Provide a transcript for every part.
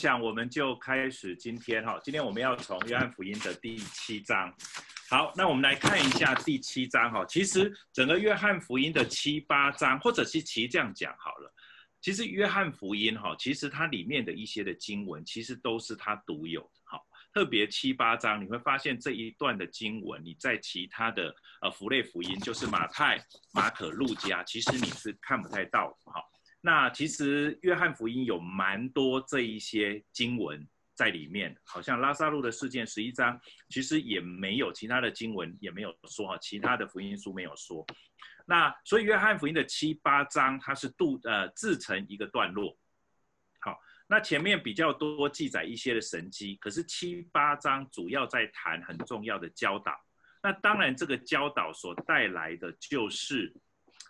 想我们就开始今天哈，今天我们要从约翰福音的第七章。好，那我们来看一下第七章哈。其实整个约翰福音的七八章，或者是其实这样讲好了，其实约翰福音哈，其实它里面的一些的经文，其实都是它独有的哈。特别七八章，你会发现这一段的经文，你在其他的呃福类福音，就是马太、马可、路加，其实你是看不太到的哈。那其实约翰福音有蛮多这一些经文在里面，好像拉撒路的事件十一章，其实也没有其他的经文也没有说哈，其他的福音书没有说。那所以约翰福音的七八章，它是度呃自成一个段落。好，那前面比较多记载一些的神迹，可是七八章主要在谈很重要的教导。那当然这个教导所带来的就是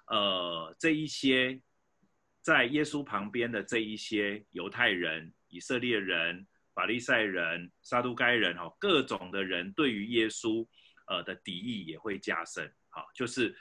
呃这一些。在耶稣旁边的这一些犹太人、以色列人、法利赛人、撒都该人，哈，各种的人对于耶稣，呃的敌意也会加深，哈，就是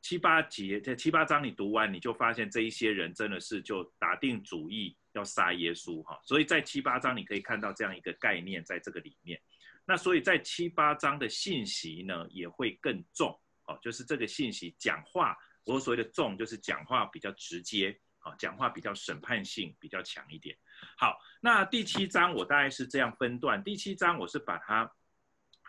七八节这七八章你读完，你就发现这一些人真的是就打定主意要杀耶稣，哈，所以在七八章你可以看到这样一个概念在这个里面，那所以在七八章的信息呢也会更重，哦，就是这个信息讲话，我所谓的重就是讲话比较直接。好，讲话比较审判性比较强一点。好，那第七章我大概是这样分段。第七章我是把它，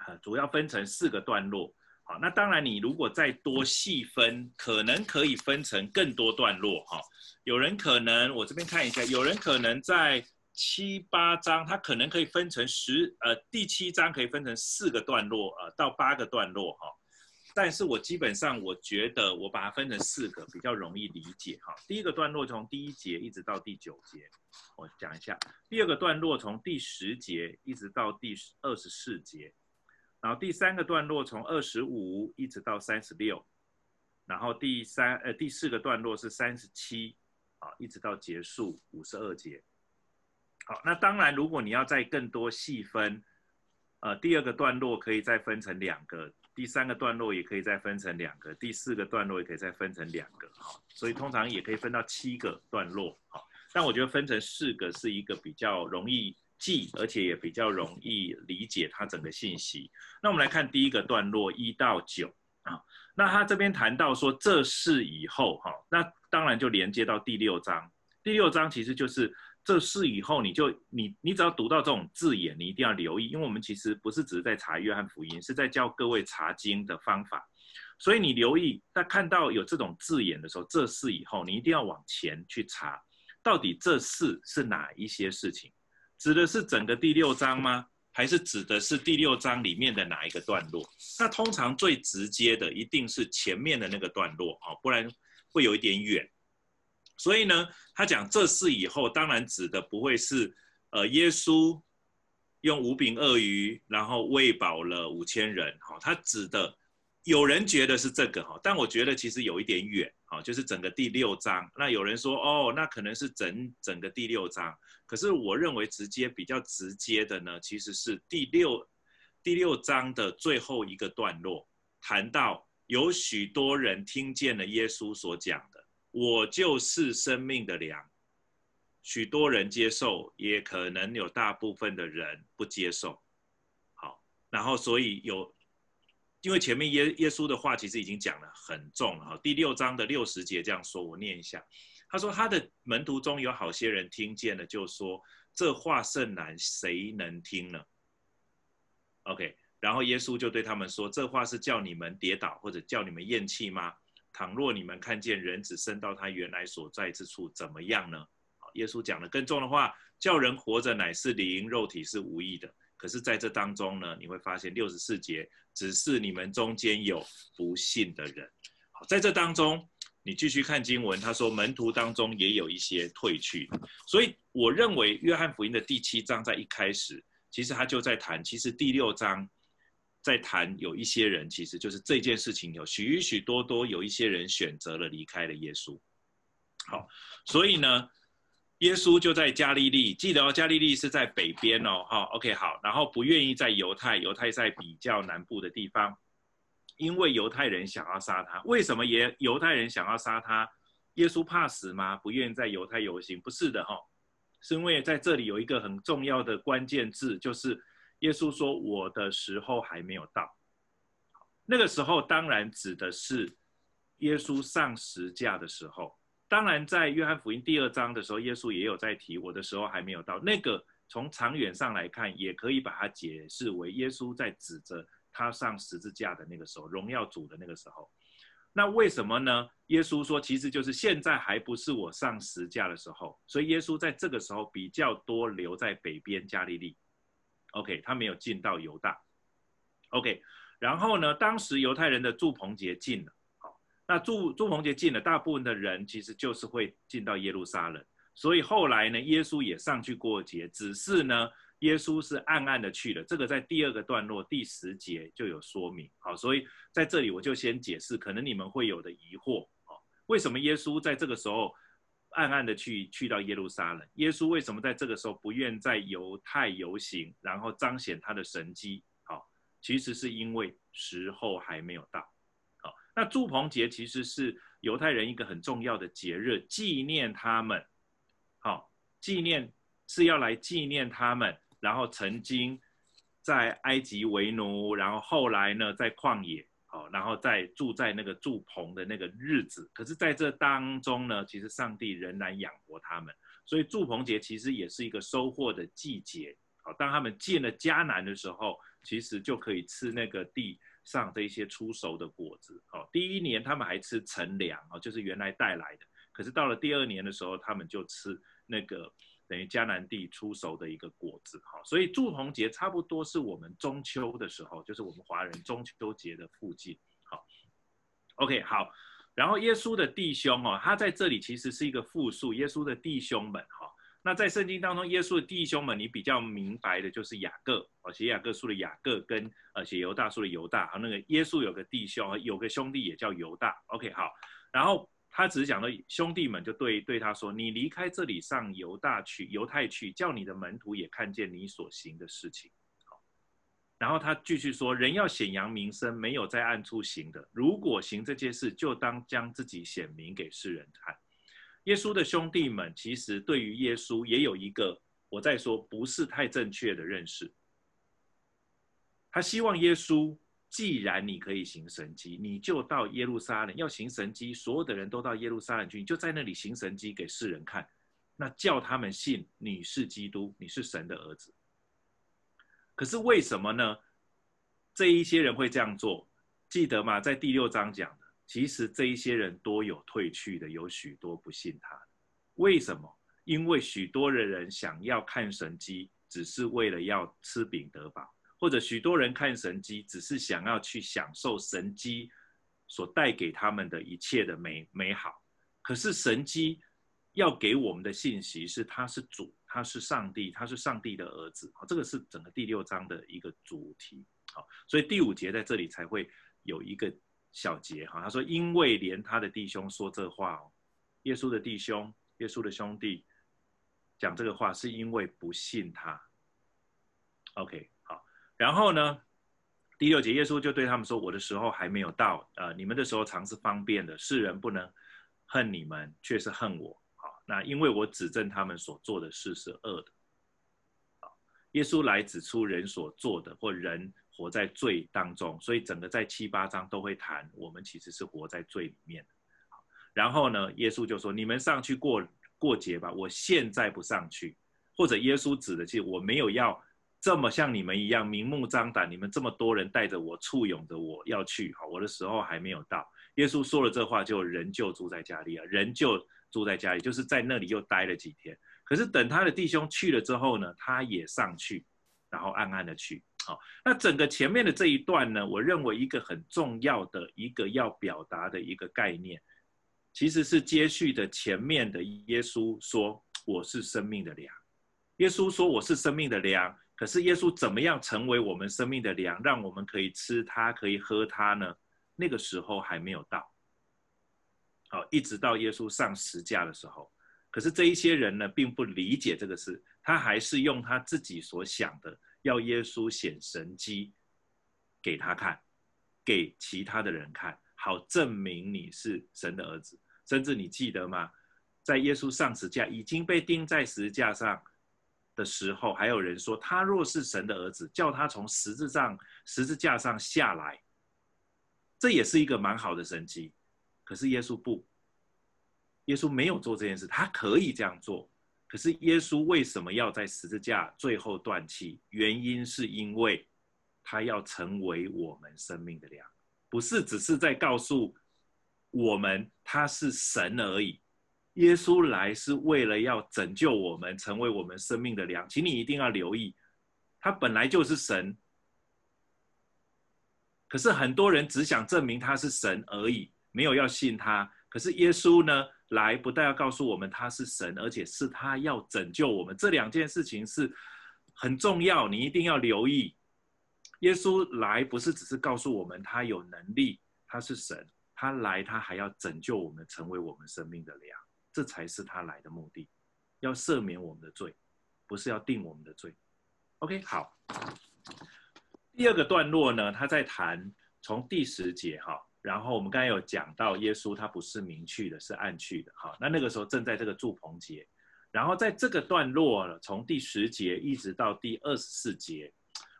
呃，主要分成四个段落。好，那当然你如果再多细分，可能可以分成更多段落。哈，有人可能我这边看一下，有人可能在七八章，它可能可以分成十，呃，第七章可以分成四个段落，呃，到八个段落。哈。但是我基本上我觉得我把它分成四个比较容易理解哈。第一个段落从第一节一直到第九节，我讲一下。第二个段落从第十节一直到第二十四节，然后第三个段落从二十五一直到三十六，然后第三呃第四个段落是三十七啊一直到结束五十二节。好，那当然如果你要再更多细分，呃第二个段落可以再分成两个。第三个段落也可以再分成两个，第四个段落也可以再分成两个，哈，所以通常也可以分到七个段落，哈。但我觉得分成四个是一个比较容易记，而且也比较容易理解它整个信息。那我们来看第一个段落一到九啊，那他这边谈到说这事以后，哈，那当然就连接到第六章，第六章其实就是。这事以后，你就你你只要读到这种字眼，你一定要留意，因为我们其实不是只是在查约翰福音，是在教各位查经的方法。所以你留意，在看到有这种字眼的时候，这事以后，你一定要往前去查，到底这事是哪一些事情？指的是整个第六章吗？还是指的是第六章里面的哪一个段落？那通常最直接的一定是前面的那个段落啊，不然会有一点远。所以呢，他讲这事以后，当然指的不会是，呃，耶稣用五饼鳄鱼，然后喂饱了五千人，哈，他指的有人觉得是这个，哈，但我觉得其实有一点远，哈，就是整个第六章。那有人说，哦，那可能是整整个第六章，可是我认为直接比较直接的呢，其实是第六第六章的最后一个段落，谈到有许多人听见了耶稣所讲。我就是生命的粮，许多人接受，也可能有大部分的人不接受。好，然后所以有，因为前面耶耶稣的话其实已经讲了很重了哈。第六章的六十节这样说，我念一下，他说他的门徒中有好些人听见了，就说这话甚难，谁能听呢？OK，然后耶稣就对他们说，这话是叫你们跌倒或者叫你们厌弃吗？倘若你们看见人子升到他原来所在之处，怎么样呢？好耶稣讲了更重的话，叫人活着乃是灵，肉体是无益的。可是在这当中呢，你会发现六十四节，只是你们中间有不信的人。好，在这当中，你继续看经文，他说门徒当中也有一些退去。所以我认为约翰福音的第七章在一开始，其实他就在谈，其实第六章。在谈有一些人，其实就是这件事情有许许多多有一些人选择了离开了耶稣。好，所以呢，耶稣就在加利利，记得哦，加利利是在北边哦，哈，OK，好，然后不愿意在犹太，犹太在比较南部的地方，因为犹太人想要杀他。为什么耶犹太人想要杀他？耶稣怕死吗？不愿意在犹太游行？不是的哈，是因为在这里有一个很重要的关键字，就是耶稣说：“我的时候还没有到。”那个时候当然指的是耶稣上十架的时候。当然，在约翰福音第二章的时候，耶稣也有在提：“我的时候还没有到。”那个从长远上来看，也可以把它解释为耶稣在指着他上十字架的那个时候，荣耀主的那个时候。那为什么呢？耶稣说，其实就是现在还不是我上十字架的时候，所以耶稣在这个时候比较多留在北边加利利。OK，他没有进到犹大。OK，然后呢，当时犹太人的住棚节进了，好，那住住棚节进了，大部分的人其实就是会进到耶路撒冷，所以后来呢，耶稣也上去过节，只是呢。耶稣是暗暗的去了，这个在第二个段落第十节就有说明。好，所以在这里我就先解释，可能你们会有的疑惑。好，为什么耶稣在这个时候暗暗的去去到耶路撒冷？耶稣为什么在这个时候不愿在犹太游行，然后彰显他的神迹？好，其实是因为时候还没有到。好，那祝棚节其实是犹太人一个很重要的节日，纪念他们。好，纪念是要来纪念他们。然后曾经在埃及为奴，然后后来呢，在旷野，哦，然后在住在那个住棚的那个日子。可是在这当中呢，其实上帝仍然养活他们，所以住棚节其实也是一个收获的季节。好，当他们进了迦南的时候，其实就可以吃那个地上这些初熟的果子。好，第一年他们还吃陈粮，哦，就是原来带来的。可是到了第二年的时候，他们就吃那个。等于迦南地出熟的一个果子，哈，所以祝棚节差不多是我们中秋的时候，就是我们华人中秋节的附近，好，OK，好，然后耶稣的弟兄哦，他在这里其实是一个复数，耶稣的弟兄们，哈，那在圣经当中，耶稣的弟兄们，你比较明白的就是雅各，哦，写雅各书的雅各跟呃写犹大书的犹大，和那个耶稣有个弟兄，有个兄弟也叫犹大，OK，好，然后。他只是讲到兄弟们就对对他说：“你离开这里上犹大去，犹太去，叫你的门徒也看见你所行的事情。”，然后他继续说：“人要显扬名声，没有在暗处行的。如果行这件事，就当将自己显明给世人看。”耶稣的兄弟们其实对于耶稣也有一个我在说不是太正确的认识。他希望耶稣。既然你可以行神迹，你就到耶路撒冷要行神迹，所有的人都到耶路撒冷去，你就在那里行神迹给世人看，那叫他们信你是基督，你是神的儿子。可是为什么呢？这一些人会这样做，记得吗？在第六章讲的，其实这一些人多有退去的，有许多不信他。为什么？因为许多的人想要看神迹，只是为了要吃饼得饱。或者许多人看神迹，只是想要去享受神迹所带给他们的一切的美美好。可是神迹要给我们的信息是，他是主，他是上帝，他是上帝的儿子。好，这个是整个第六章的一个主题。好，所以第五节在这里才会有一个小节。哈，他说，因为连他的弟兄说这话哦，耶稣的弟兄，耶稣的兄弟讲这个话，是因为不信他。OK。然后呢，第六节，耶稣就对他们说：“我的时候还没有到，呃，你们的时候常是方便的。世人不能恨你们，却是恨我。好，那因为我指证他们所做的事是恶的。好，耶稣来指出人所做的，或人活在罪当中，所以整个在七八章都会谈我们其实是活在罪里面。好，然后呢，耶稣就说：你们上去过过节吧，我现在不上去。或者耶稣指的，其实我没有要。”这么像你们一样明目张胆，你们这么多人带着我簇拥着我要去，好，我的时候还没有到。耶稣说了这话，就人就住在家里啊，人就住在家里，就是在那里又待了几天。可是等他的弟兄去了之后呢，他也上去，然后暗暗的去。好，那整个前面的这一段呢，我认为一个很重要的一个要表达的一个概念，其实是接续的前面的耶稣说我是生命的粮。耶稣说我是生命的粮。可是耶稣怎么样成为我们生命的粮，让我们可以吃它，可以喝它呢？那个时候还没有到。好，一直到耶稣上十架的时候。可是这一些人呢，并不理解这个事，他还是用他自己所想的，要耶稣显神迹给他看，给其他的人看，好证明你是神的儿子。甚至你记得吗？在耶稣上十架已经被钉在十架上的时候，还有人说他若是神的儿子，叫他从十字上十字架上下来，这也是一个蛮好的神迹。可是耶稣不，耶稣没有做这件事，他可以这样做。可是耶稣为什么要在十字架最后断气？原因是因为他要成为我们生命的粮，不是只是在告诉我们他是神而已。耶稣来是为了要拯救我们，成为我们生命的粮。请你一定要留意，他本来就是神。可是很多人只想证明他是神而已，没有要信他。可是耶稣呢？来不但要告诉我们他是神，而且是他要拯救我们，这两件事情是很重要，你一定要留意。耶稣来不是只是告诉我们他有能力，他是神，他来他还要拯救我们，成为我们生命的粮，这才是他来的目的，要赦免我们的罪，不是要定我们的罪。OK，好。第二个段落呢，他在谈从第十节哈。然后我们刚才有讲到，耶稣他不是明去的，是暗去的。哈，那那个时候正在这个住棚节，然后在这个段落，从第十节一直到第二十四节，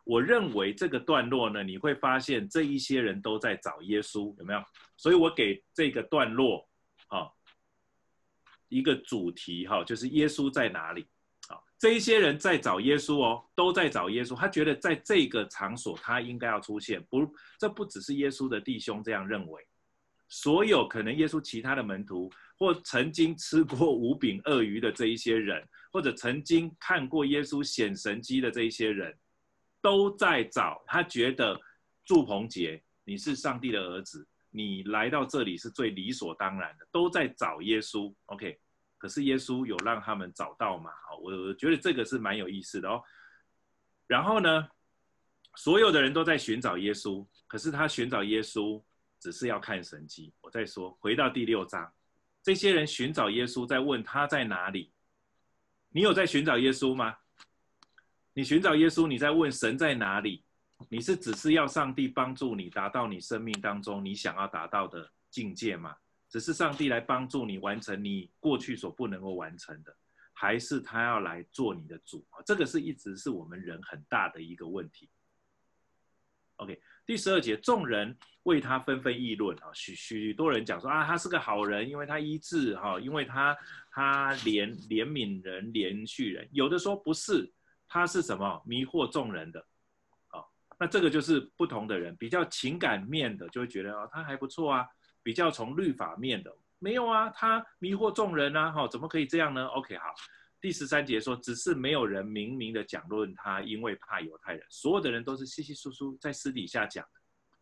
我认为这个段落呢，你会发现这一些人都在找耶稣，有没有？所以我给这个段落，啊，一个主题哈，就是耶稣在哪里？这一些人在找耶稣哦，都在找耶稣。他觉得在这个场所，他应该要出现。不，这不只是耶稣的弟兄这样认为，所有可能耶稣其他的门徒，或曾经吃过五饼二鱼的这一些人，或者曾经看过耶稣显神迹的这一些人，都在找。他觉得祝鹏杰，你是上帝的儿子，你来到这里是最理所当然的，都在找耶稣。OK。可是耶稣有让他们找到吗？好，我觉得这个是蛮有意思的哦。然后呢，所有的人都在寻找耶稣，可是他寻找耶稣只是要看神迹。我再说，回到第六章，这些人寻找耶稣，在问他在哪里？你有在寻找耶稣吗？你寻找耶稣，你在问神在哪里？你是只是要上帝帮助你达到你生命当中你想要达到的境界吗？只是上帝来帮助你完成你过去所不能够完成的，还是他要来做你的主啊？这个是一直是我们人很大的一个问题。OK，第十二节，众人为他纷纷议论啊，许许多人讲说啊，他是个好人，因为他医治哈，因为他他怜怜悯人，怜恤人。有的说不是，他是什么迷惑众人的？那这个就是不同的人，比较情感面的就会觉得哦，他还不错啊。比较从律法面的，没有啊，他迷惑众人啊，哈，怎么可以这样呢？OK，好，第十三节说，只是没有人明明的讲论他，因为怕犹太人，所有的人都是稀稀疏疏在私底下讲，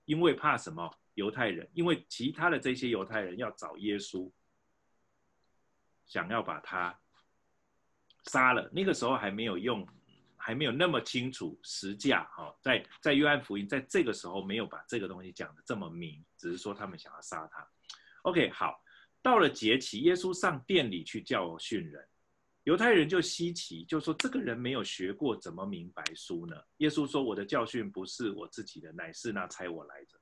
因为怕什么？犹太人，因为其他的这些犹太人要找耶稣，想要把他杀了，那个时候还没有用。还没有那么清楚实价哈，在在约翰福音在这个时候没有把这个东西讲得这么明，只是说他们想要杀他。OK，好，到了节期，耶稣上殿里去教训人，犹太人就稀奇，就说这个人没有学过，怎么明白书呢？耶稣说：“我的教训不是我自己的，乃是那差我来的。”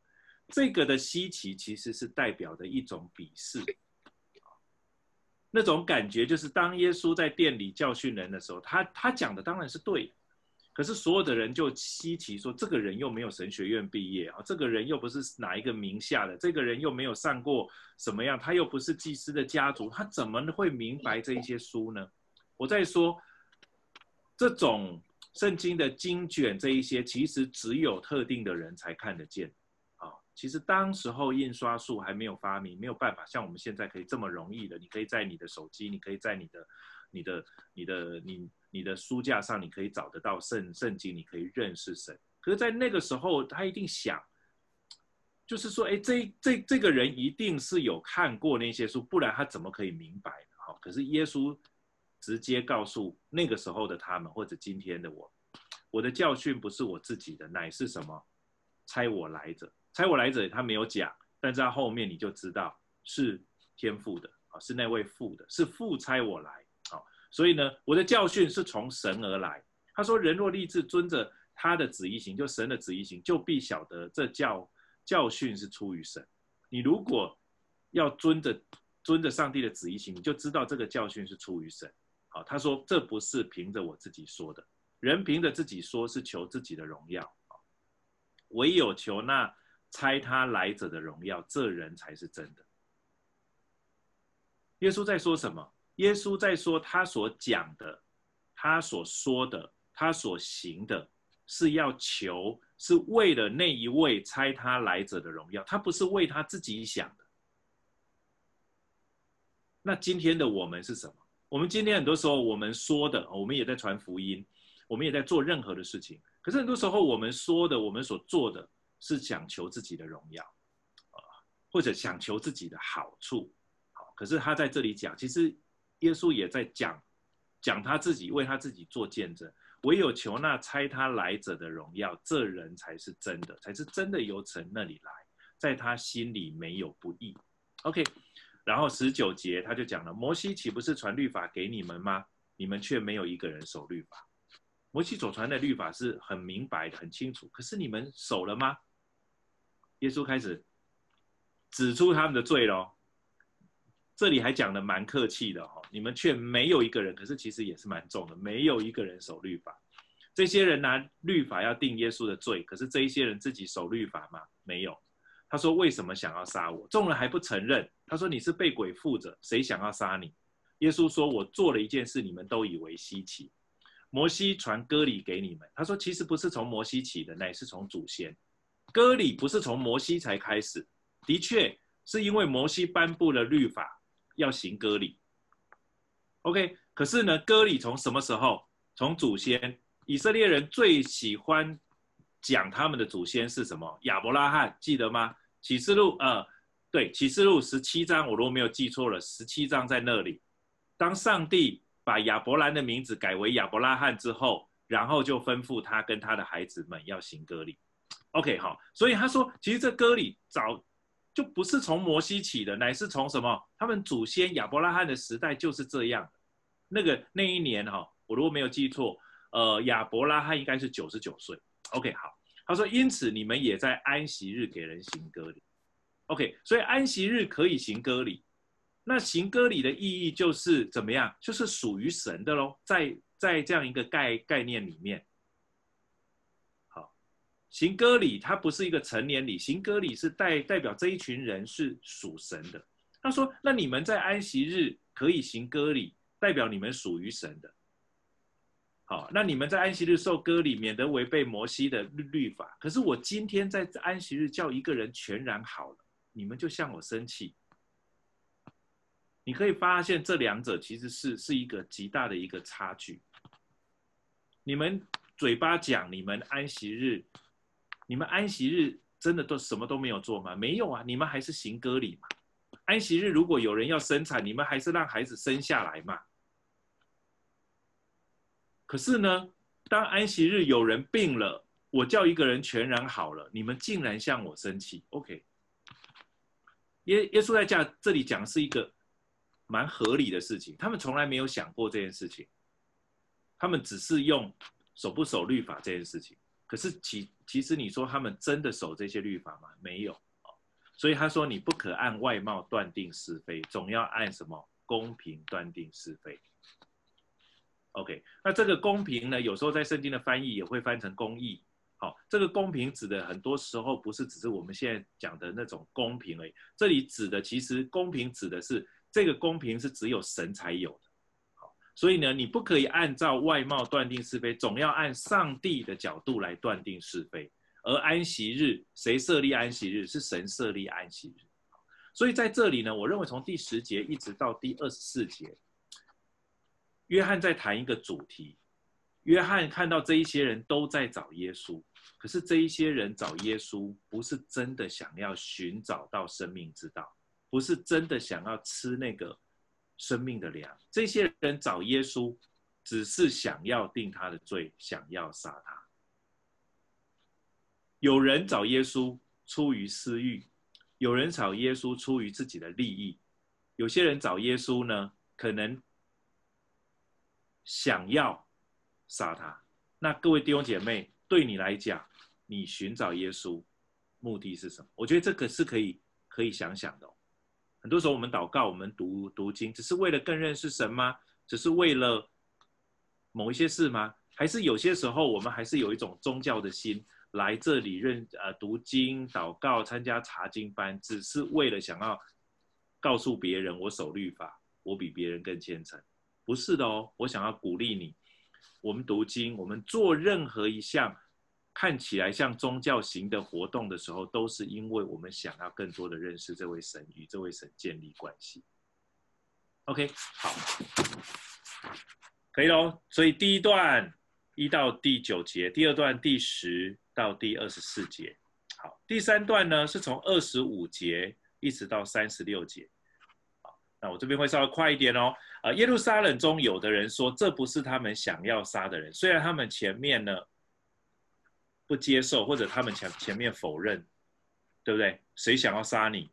这个的稀奇其实是代表的一种鄙视。那种感觉就是，当耶稣在殿里教训人的时候，他他讲的当然是对，可是所有的人就稀奇说，这个人又没有神学院毕业啊，这个人又不是哪一个名下的，这个人又没有上过什么样，他又不是祭司的家族，他怎么会明白这一些书呢？我在说，这种圣经的经卷这一些，其实只有特定的人才看得见。其实当时候印刷术还没有发明，没有办法像我们现在可以这么容易的。你可以在你的手机，你可以在你的、你的、你的、你、你的书架上，你可以找得到圣圣经，你可以认识神。可是，在那个时候，他一定想，就是说，哎，这这这个人一定是有看过那些书，不然他怎么可以明白？好，可是耶稣直接告诉那个时候的他们，或者今天的我，我的教训不是我自己的，乃是什么？猜我来者。猜我来者，他没有讲，但在后面你就知道是天父的啊，是那位父的，是父猜我来啊。所以呢，我的教训是从神而来。他说：“人若立志遵着他的旨意行，就神的旨意行，就必晓得这教教训是出于神。你如果要遵着遵着上帝的旨意行，你就知道这个教训是出于神。好，他说这不是凭着我自己说的，人凭着自己说是求自己的荣耀，唯有求那猜他来者的荣耀，这人才是真的。耶稣在说什么？耶稣在说他所讲的，他所说的，他所行的，是要求，是为了那一位猜他来者的荣耀，他不是为他自己想的。那今天的我们是什么？我们今天很多时候我们说的，我们也在传福音，我们也在做任何的事情。可是很多时候我们说的，我们所做的是想求自己的荣耀，啊，或者想求自己的好处。好，可是他在这里讲，其实耶稣也在讲，讲他自己为他自己做见证。唯有求那差他来者的荣耀，这人才是真的，才是真的由神那里来，在他心里没有不义。OK。然后十九节他就讲了，摩西岂不是传律法给你们吗？你们却没有一个人守律法。摩西所传的律法是很明白的、很清楚，可是你们守了吗？耶稣开始指出他们的罪喽。这里还讲的蛮客气的哈，你们却没有一个人，可是其实也是蛮重的，没有一个人守律法。这些人拿律法要定耶稣的罪，可是这一些人自己守律法吗？没有。他说：“为什么想要杀我？”众人还不承认。他说：“你是被鬼附着，谁想要杀你？”耶稣说：“我做了一件事，你们都以为稀奇。摩西传割礼给你们。他说，其实不是从摩西起的，乃是从祖先。割礼不是从摩西才开始，的确是因为摩西颁布了律法，要行割礼。OK，可是呢，割礼从什么时候？从祖先。以色列人最喜欢讲他们的祖先是什么？亚伯拉罕，记得吗？启示录，呃，对，启示录十七章，我如果没有记错了，十七章在那里。当上帝把亚伯兰的名字改为亚伯拉罕之后，然后就吩咐他跟他的孩子们要行割礼。OK，好，所以他说，其实这割礼早就不是从摩西起的，乃是从什么？他们祖先亚伯拉罕的时代就是这样。那个那一年哈，我如果没有记错，呃，亚伯拉罕应该是九十九岁。OK，好。他说：“因此你们也在安息日给人行割礼，OK？所以安息日可以行割礼。那行割礼的意义就是怎么样？就是属于神的喽。在在这样一个概概念里面，行割礼它不是一个成年礼，行割礼是代代表这一群人是属神的。他说：那你们在安息日可以行割礼，代表你们属于神的。”好，那你们在安息日受割礼，免得违背摩西的律律法。可是我今天在安息日叫一个人全然好了，你们就向我生气。你可以发现这两者其实是是一个极大的一个差距。你们嘴巴讲你们安息日，你们安息日真的都什么都没有做吗？没有啊，你们还是行割礼嘛。安息日如果有人要生产，你们还是让孩子生下来嘛。可是呢，当安息日有人病了，我叫一个人全然好了，你们竟然向我生气。OK，耶耶稣在讲这里讲是一个蛮合理的事情，他们从来没有想过这件事情，他们只是用守不守律法这件事情。可是其其实你说他们真的守这些律法吗？没有。所以他说你不可按外貌断定是非，总要按什么公平断定是非。OK，那这个公平呢？有时候在圣经的翻译也会翻成公义。好，这个公平指的很多时候不是只是我们现在讲的那种公平而已。这里指的其实公平指的是这个公平是只有神才有的。所以呢，你不可以按照外貌断定是非，总要按上帝的角度来断定是非。而安息日，谁设立安息日？是神设立安息日。所以在这里呢，我认为从第十节一直到第二十四节。约翰在谈一个主题，约翰看到这一些人都在找耶稣，可是这一些人找耶稣不是真的想要寻找到生命之道，不是真的想要吃那个生命的粮。这些人找耶稣，只是想要定他的罪，想要杀他。有人找耶稣出于私欲，有人找耶稣出于自己的利益，有些人找耶稣呢，可能。想要杀他，那各位弟兄姐妹，对你来讲，你寻找耶稣目的是什么？我觉得这个是可以可以想想的。很多时候我们祷告，我们读读经，只是为了更认识神吗？只是为了某一些事吗？还是有些时候我们还是有一种宗教的心来这里认呃读经、祷告、参加查经班，只是为了想要告诉别人我守律法，我比别人更虔诚？不是的哦，我想要鼓励你，我们读经，我们做任何一项。看起来像宗教型的活动的时候，都是因为我们想要更多的认识这位神，与这位神建立关系。OK，好，可以喽。所以第一段一到第九节，第二段第十到第二十四节。好，第三段呢是从二十五节一直到三十六节。好，那我这边会稍微快一点哦。啊，耶路撒冷中有的人说，这不是他们想要杀的人，虽然他们前面呢。不接受，或者他们前前面否认，对不对？谁想要杀你？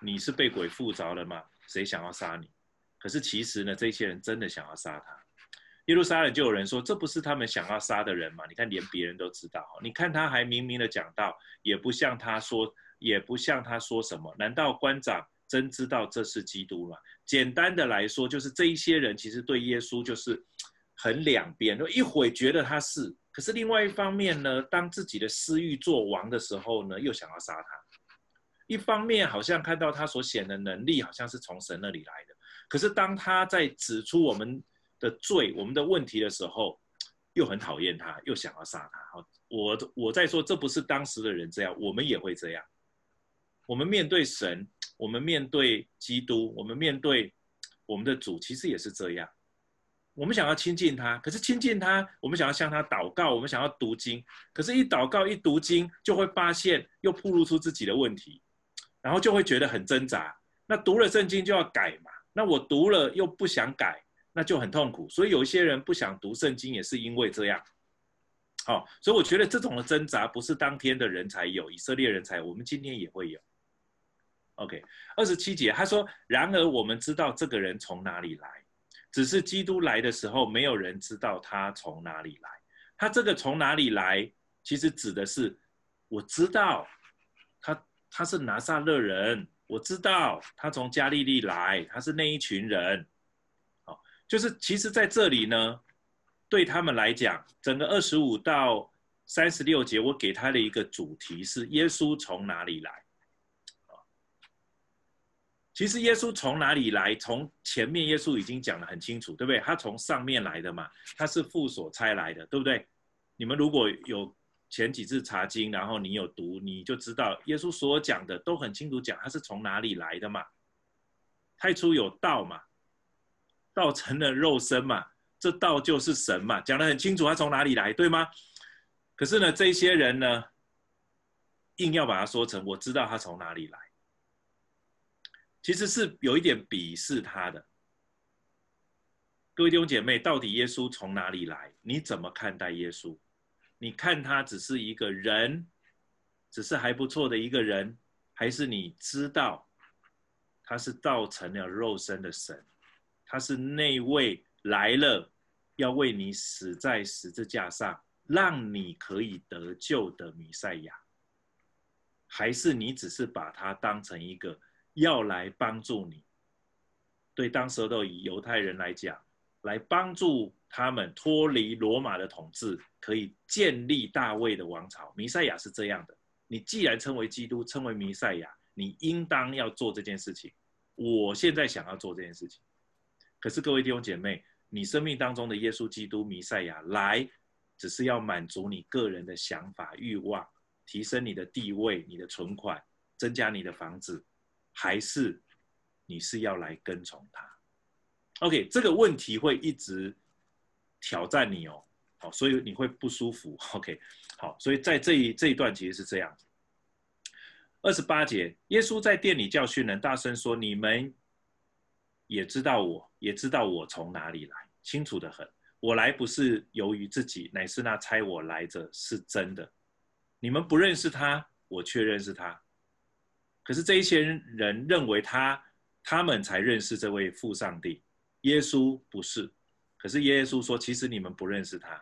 你是被鬼附着了吗？谁想要杀你？可是其实呢，这些人真的想要杀他。耶路撒冷就有人说，这不是他们想要杀的人吗？你看，连别人都知道。你看他还明明的讲到，也不像他说，也不像他说什么。难道官长真知道这是基督吗？简单的来说，就是这一些人其实对耶稣就是很两边，一会觉得他是。可是另外一方面呢，当自己的私欲作王的时候呢，又想要杀他。一方面好像看到他所显的能力，好像是从神那里来的。可是当他在指出我们的罪、我们的问题的时候，又很讨厌他，又想要杀他。好，我我在说，这不是当时的人这样，我们也会这样。我们面对神，我们面对基督，我们面对我们的主，其实也是这样。我们想要亲近他，可是亲近他，我们想要向他祷告，我们想要读经，可是，一祷告一读经，就会发现又暴露出自己的问题，然后就会觉得很挣扎。那读了圣经就要改嘛？那我读了又不想改，那就很痛苦。所以有一些人不想读圣经，也是因为这样。好，所以我觉得这种的挣扎不是当天的人才有，以色列人才，我们今天也会有。OK，二十七节他说：“然而我们知道这个人从哪里来。”只是基督来的时候，没有人知道他从哪里来。他这个从哪里来，其实指的是，我知道他他是拿撒勒人，我知道他从加利利来，他是那一群人。好，就是其实在这里呢，对他们来讲，整个二十五到三十六节，我给他的一个主题是耶稣从哪里来。其实耶稣从哪里来？从前面耶稣已经讲得很清楚，对不对？他从上面来的嘛，他是父所差来的，对不对？你们如果有前几次查经，然后你有读，你就知道耶稣所讲的都很清楚，讲他是从哪里来的嘛。太初有道嘛，道成了肉身嘛，这道就是神嘛，讲得很清楚，他从哪里来，对吗？可是呢，这些人呢，硬要把它说成我知道他从哪里来。其实是有一点鄙视他的。各位弟兄姐妹，到底耶稣从哪里来？你怎么看待耶稣？你看他只是一个人，只是还不错的一个人，还是你知道他是道成了肉身的神？他是那位来了要为你死在十字架上，让你可以得救的弥赛亚？还是你只是把他当成一个？要来帮助你，对当时的以犹太人来讲，来帮助他们脱离罗马的统治，可以建立大卫的王朝。弥赛亚是这样的，你既然称为基督，称为弥赛亚，你应当要做这件事情。我现在想要做这件事情，可是各位弟兄姐妹，你生命当中的耶稣基督弥赛亚来，只是要满足你个人的想法欲望，提升你的地位、你的存款，增加你的房子。还是你是要来跟从他？OK，这个问题会一直挑战你哦，好，所以你会不舒服。OK，好，所以在这一这一段其实是这样子。二十八节，耶稣在殿里教训人，大声说：“你们也知道我，也知道我从哪里来，清楚的很。我来不是由于自己，乃是那猜我来者是真的。你们不认识他，我却认识他。”可是这一些人认为他他们才认识这位父上帝，耶稣不是。可是耶稣说，其实你们不认识他，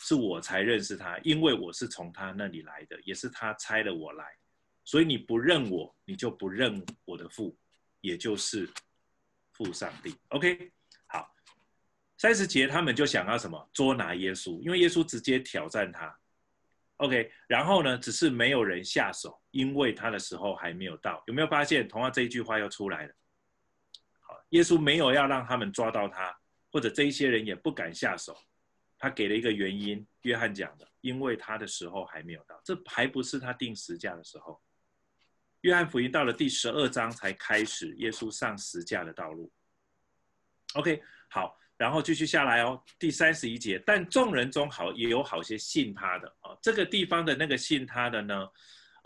是我才认识他，因为我是从他那里来的，也是他差了我来。所以你不认我，你就不认我的父。也就是父上帝。OK，好，三十节他们就想要什么？捉拿耶稣，因为耶稣直接挑战他。OK，然后呢，只是没有人下手，因为他的时候还没有到。有没有发现，同样这一句话又出来了？好，耶稣没有要让他们抓到他，或者这一些人也不敢下手。他给了一个原因，约翰讲的，因为他的时候还没有到，这还不是他定时价的时候。约翰福音到了第十二章才开始耶稣上十架的道路。OK，好。然后继续下来哦，第三十一节，但众人中好也有好些信他的啊、这个地方的那个信他的呢，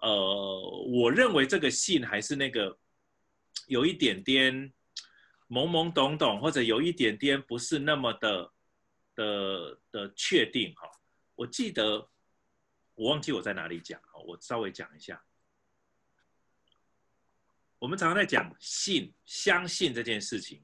呃，我认为这个信还是那个有一点点懵懵懂懂，或者有一点点不是那么的的的确定哈、哦。我记得我忘记我在哪里讲，我稍微讲一下。我们常常在讲信、相信这件事情。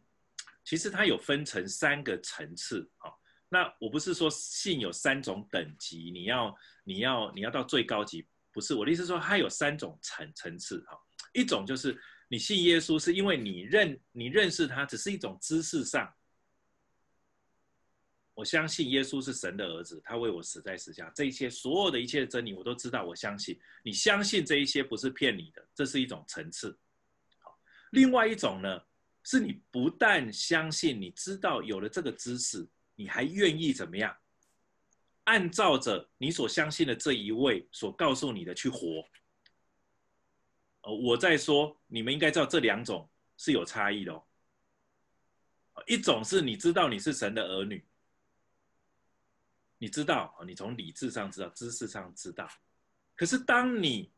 其实它有分成三个层次，好，那我不是说信有三种等级，你要你要你要到最高级，不是我的意思说它有三种层层次，哈，一种就是你信耶稣是因为你认你认识他，只是一种知识上，我相信耶稣是神的儿子，他为我死在十字架，这一切所有的一切真理我都知道，我相信，你相信这一些不是骗你的，这是一种层次，好，另外一种呢？是你不但相信，你知道有了这个知识，你还愿意怎么样？按照着你所相信的这一位所告诉你的去活。我在说，你们应该知道这两种是有差异的哦。一种是你知道你是神的儿女，你知道，你从理智上知道，知识上知道。可是当你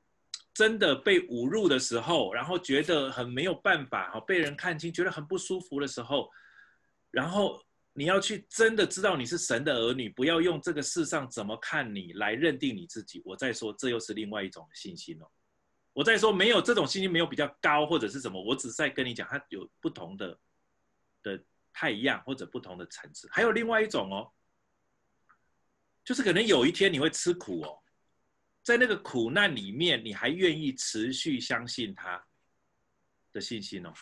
真的被侮辱的时候，然后觉得很没有办法，哈，被人看清，觉得很不舒服的时候，然后你要去真的知道你是神的儿女，不要用这个世上怎么看你来认定你自己。我再说，这又是另外一种信心哦。我再说，没有这种信心，没有比较高或者是什么，我只是在跟你讲，它有不同的的太一样或者不同的层次。还有另外一种哦，就是可能有一天你会吃苦哦。在那个苦难里面，你还愿意持续相信他的信心哦？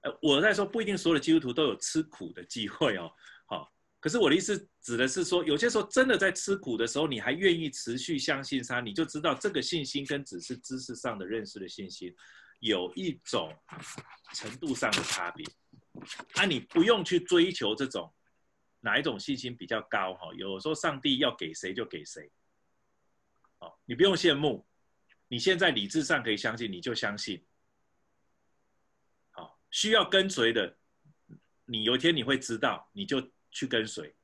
呃，我在说不一定所有的基督徒都有吃苦的机会哦。好，可是我的意思指的是说，有些时候真的在吃苦的时候，你还愿意持续相信他，你就知道这个信心跟只是知识上的认识的信心有一种程度上的差别。啊，你不用去追求这种哪一种信心比较高哈？有时候上帝要给谁就给谁。哦，你不用羡慕，你现在理智上可以相信，你就相信。好，需要跟随的，你有一天你会知道，你就去跟随。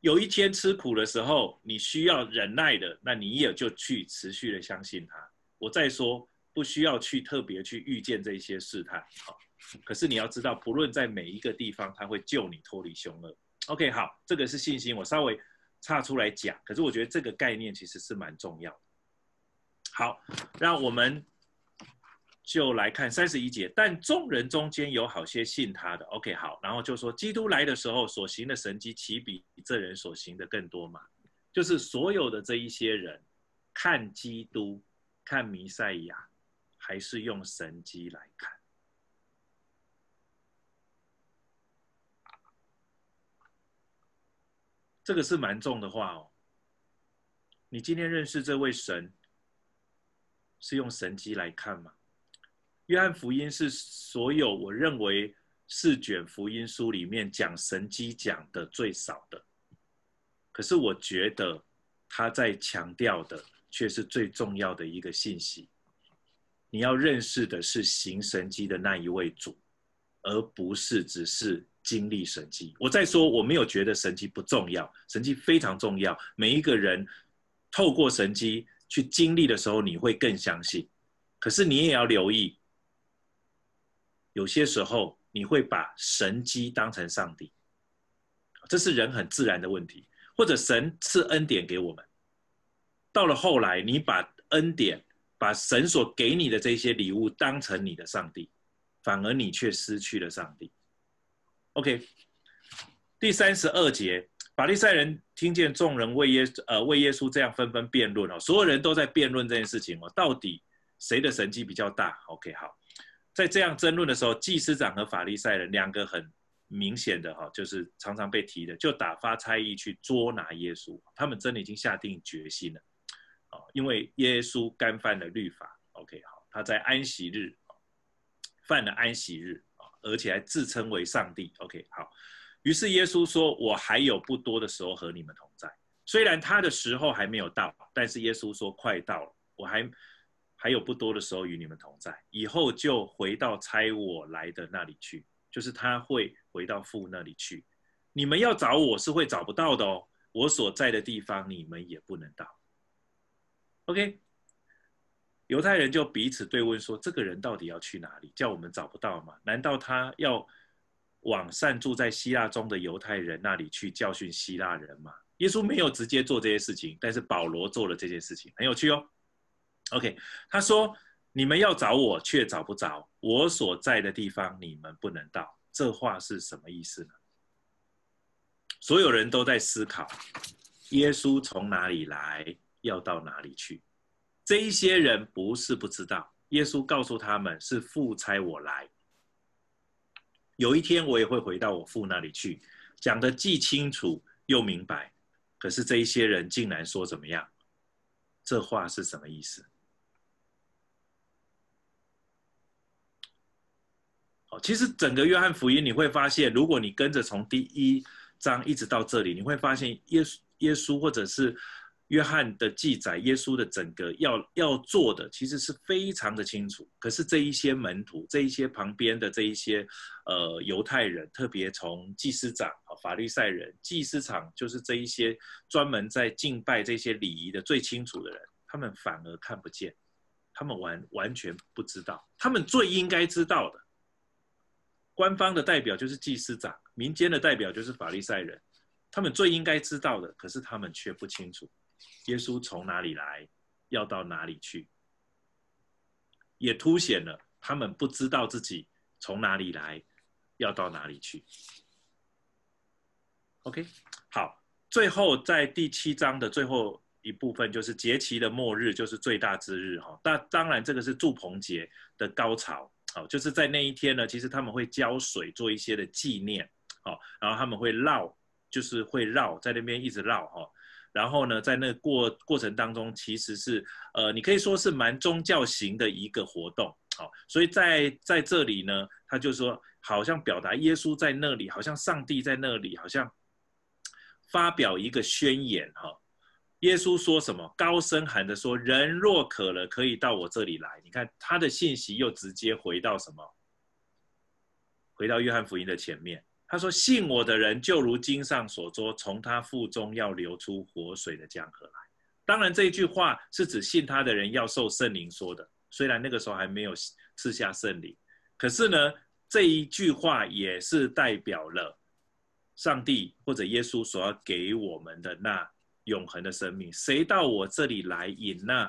有一天吃苦的时候，你需要忍耐的，那你也就去持续的相信他。我再说，不需要去特别去遇见这些试探。好，可是你要知道，不论在每一个地方，他会救你脱离凶恶。OK，好，这个是信心。我稍微。岔出来讲，可是我觉得这个概念其实是蛮重要的。好，让我们就来看三十一节。但众人中间有好些信他的，OK，好，然后就说基督来的时候所行的神迹，岂比这人所行的更多嘛？就是所有的这一些人看基督、看弥赛亚，还是用神迹来看。这个是蛮重的话哦。你今天认识这位神，是用神机来看吗？约翰福音是所有我认为四卷福音书里面讲神机讲的最少的，可是我觉得他在强调的却是最重要的一个信息。你要认识的是行神机的那一位主，而不是只是。经历神迹，我再说，我没有觉得神迹不重要，神迹非常重要。每一个人透过神迹去经历的时候，你会更相信。可是你也要留意，有些时候你会把神迹当成上帝，这是人很自然的问题。或者神赐恩典给我们，到了后来，你把恩典、把神所给你的这些礼物当成你的上帝，反而你却失去了上帝。OK，第三十二节，法利赛人听见众人为耶呃为耶稣这样纷纷辩论哦，所有人都在辩论这件事情哦，到底谁的神迹比较大？OK，好，在这样争论的时候，祭司长和法利赛人两个很明显的哈，就是常常被提的，就打发差役去捉拿耶稣。他们真的已经下定决心了，哦因为耶稣干犯了律法。OK，好，他在安息日犯了安息日，而且还自称为上帝。OK，好，于是耶稣说：“我还有不多的时候和你们同在，虽然他的时候还没有到，但是耶稣说快到了，我还。”还有不多的时候与你们同在，以后就回到差我来的那里去，就是他会回到父那里去。你们要找我是会找不到的哦，我所在的地方你们也不能到。OK，犹太人就彼此对问说：这个人到底要去哪里？叫我们找不到吗？难道他要往善住在希腊中的犹太人那里去教训希腊人吗？耶稣没有直接做这些事情，但是保罗做了这件事情，很有趣哦。OK，他说：“你们要找我，却找不着；我所在的地方，你们不能到。”这话是什么意思呢？所有人都在思考：耶稣从哪里来，要到哪里去？这一些人不是不知道，耶稣告诉他们是父差我来。有一天我也会回到我父那里去，讲的既清楚又明白。可是这一些人竟然说怎么样？这话是什么意思？好其实整个约翰福音你会发现，如果你跟着从第一章一直到这里，你会发现耶稣耶稣或者是约翰的记载，耶稣的整个要要做的其实是非常的清楚。可是这一些门徒，这一些旁边的这一些呃犹太人，特别从祭司长啊、法利赛人，祭司长就是这一些专门在敬拜这些礼仪的最清楚的人，他们反而看不见，他们完完全不知道，他们最应该知道的。官方的代表就是祭司长，民间的代表就是法利赛人，他们最应该知道的，可是他们却不清楚，耶稣从哪里来，要到哪里去，也凸显了他们不知道自己从哪里来，要到哪里去。OK，好，最后在第七章的最后一部分，就是节期的末日，就是最大之日哈。那当然，这个是祝棚节的高潮。好，就是在那一天呢，其实他们会浇水做一些的纪念，好，然后他们会绕，就是会绕在那边一直绕哈，然后呢，在那个过过程当中，其实是呃，你可以说是蛮宗教型的一个活动，好，所以在在这里呢，他就说好像表达耶稣在那里，好像上帝在那里，好像发表一个宣言哈。耶稣说什么？高声喊着说：“人若渴了，可以到我这里来。”你看他的信息又直接回到什么？回到约翰福音的前面。他说：“信我的人，就如经上所说，从他腹中要流出活水的江河来。”当然，这一句话是指信他的人要受圣灵说的。虽然那个时候还没有赐下圣灵，可是呢，这一句话也是代表了上帝或者耶稣所要给我们的那。永恒的生命，谁到我这里来饮那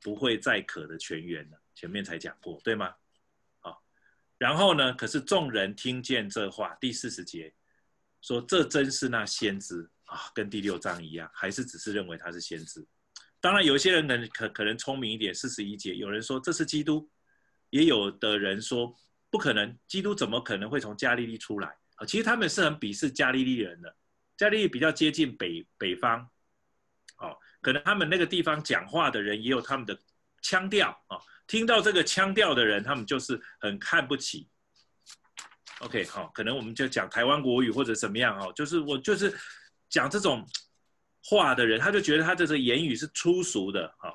不会再渴的泉源呢？前面才讲过，对吗？然后呢？可是众人听见这话，第四十节说，这真是那先知啊，跟第六章一样，还是只是认为他是先知。当然，有些人可可可能聪明一点，四十一节有人说这是基督，也有的人说不可能，基督怎么可能会从加利利出来？啊，其实他们是很鄙视加利利人的，加利利比较接近北北方。哦，可能他们那个地方讲话的人也有他们的腔调啊、听到这个腔调的人，他们就是很看不起。OK，好、可能我们就讲台湾国语或者怎么样哦，就是我就是讲这种话的人，他就觉得他这个言语是粗俗的哈、哦。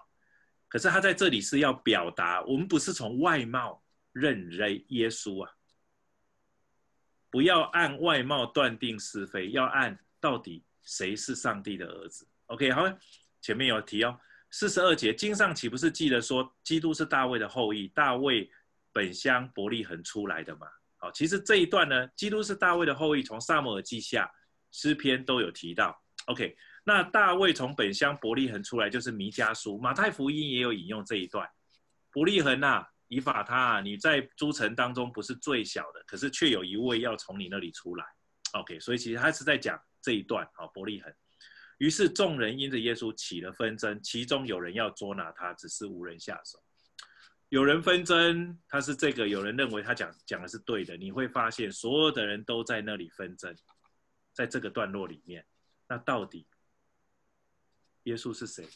可是他在这里是要表达，我们不是从外貌认为耶稣啊，不要按外貌断定是非，要按到底谁是上帝的儿子。OK，好，前面有提哦，四十二节经上岂不是记得说，基督是大卫的后裔，大卫本乡伯利恒出来的嘛？好，其实这一段呢，基督是大卫的后裔，从撒母耳记下诗篇都有提到。OK，那大卫从本乡伯利恒出来，就是弥迦书，马太福音也有引用这一段。伯利恒啊，以法他啊，你在诸城当中不是最小的，可是却有一位要从你那里出来。OK，所以其实他是在讲这一段啊，伯利恒。于是众人因着耶稣起了纷争，其中有人要捉拿他，只是无人下手。有人纷争，他是这个；有人认为他讲讲的是对的。你会发现，所有的人都在那里纷争，在这个段落里面。那到底耶稣是谁？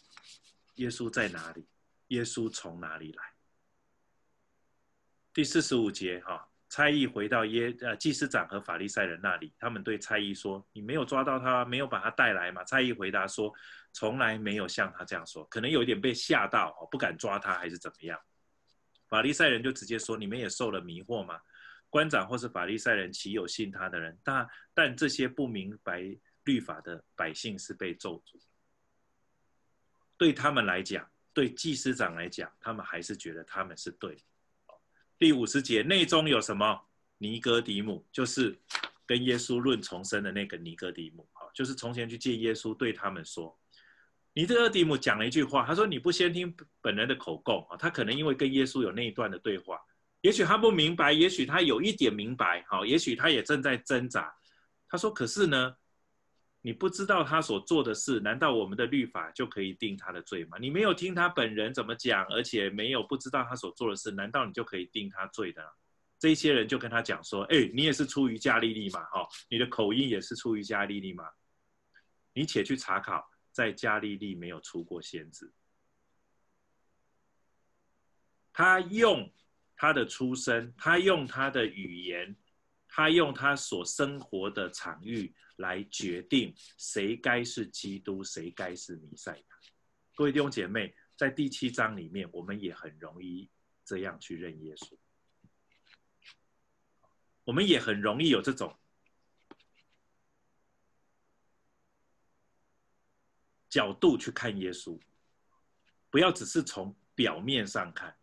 耶稣在哪里？耶稣从哪里来？第四十五节，哈，差役回到耶呃祭司长和法利赛人那里，他们对差役说：“你没有抓到他，没有把他带来吗？”差役回答说：“从来没有像他这样说，可能有一点被吓到哦，不敢抓他，还是怎么样？”法利赛人就直接说：“你们也受了迷惑吗？官长或是法利赛人，岂有信他的人？但但这些不明白律法的百姓是被咒诅。对他们来讲，对祭司长来讲，他们还是觉得他们是对的。第五十节内中有什么？尼哥底母，就是跟耶稣论重生的那个尼哥底母，就是从前去见耶稣，对他们说。”尼哥底母讲了一句话，他说：“你不先听本人的口供啊？他可能因为跟耶稣有那一段的对话，也许他不明白，也许他有一点明白，好，也许他也正在挣扎。他说：可是呢，你不知道他所做的事，难道我们的律法就可以定他的罪吗？你没有听他本人怎么讲，而且没有不知道他所做的事，难道你就可以定他罪的？这些人就跟他讲说：哎，你也是出于加利利嘛？哈，你的口音也是出于加利利嘛？你且去查考。”在加利利没有出过先知，他用他的出身，他用他的语言，他用他所生活的场域来决定谁该是基督，谁该是弥赛亚。各位弟兄姐妹，在第七章里面，我们也很容易这样去认耶稣，我们也很容易有这种。角度去看耶稣，不要只是从表面上看。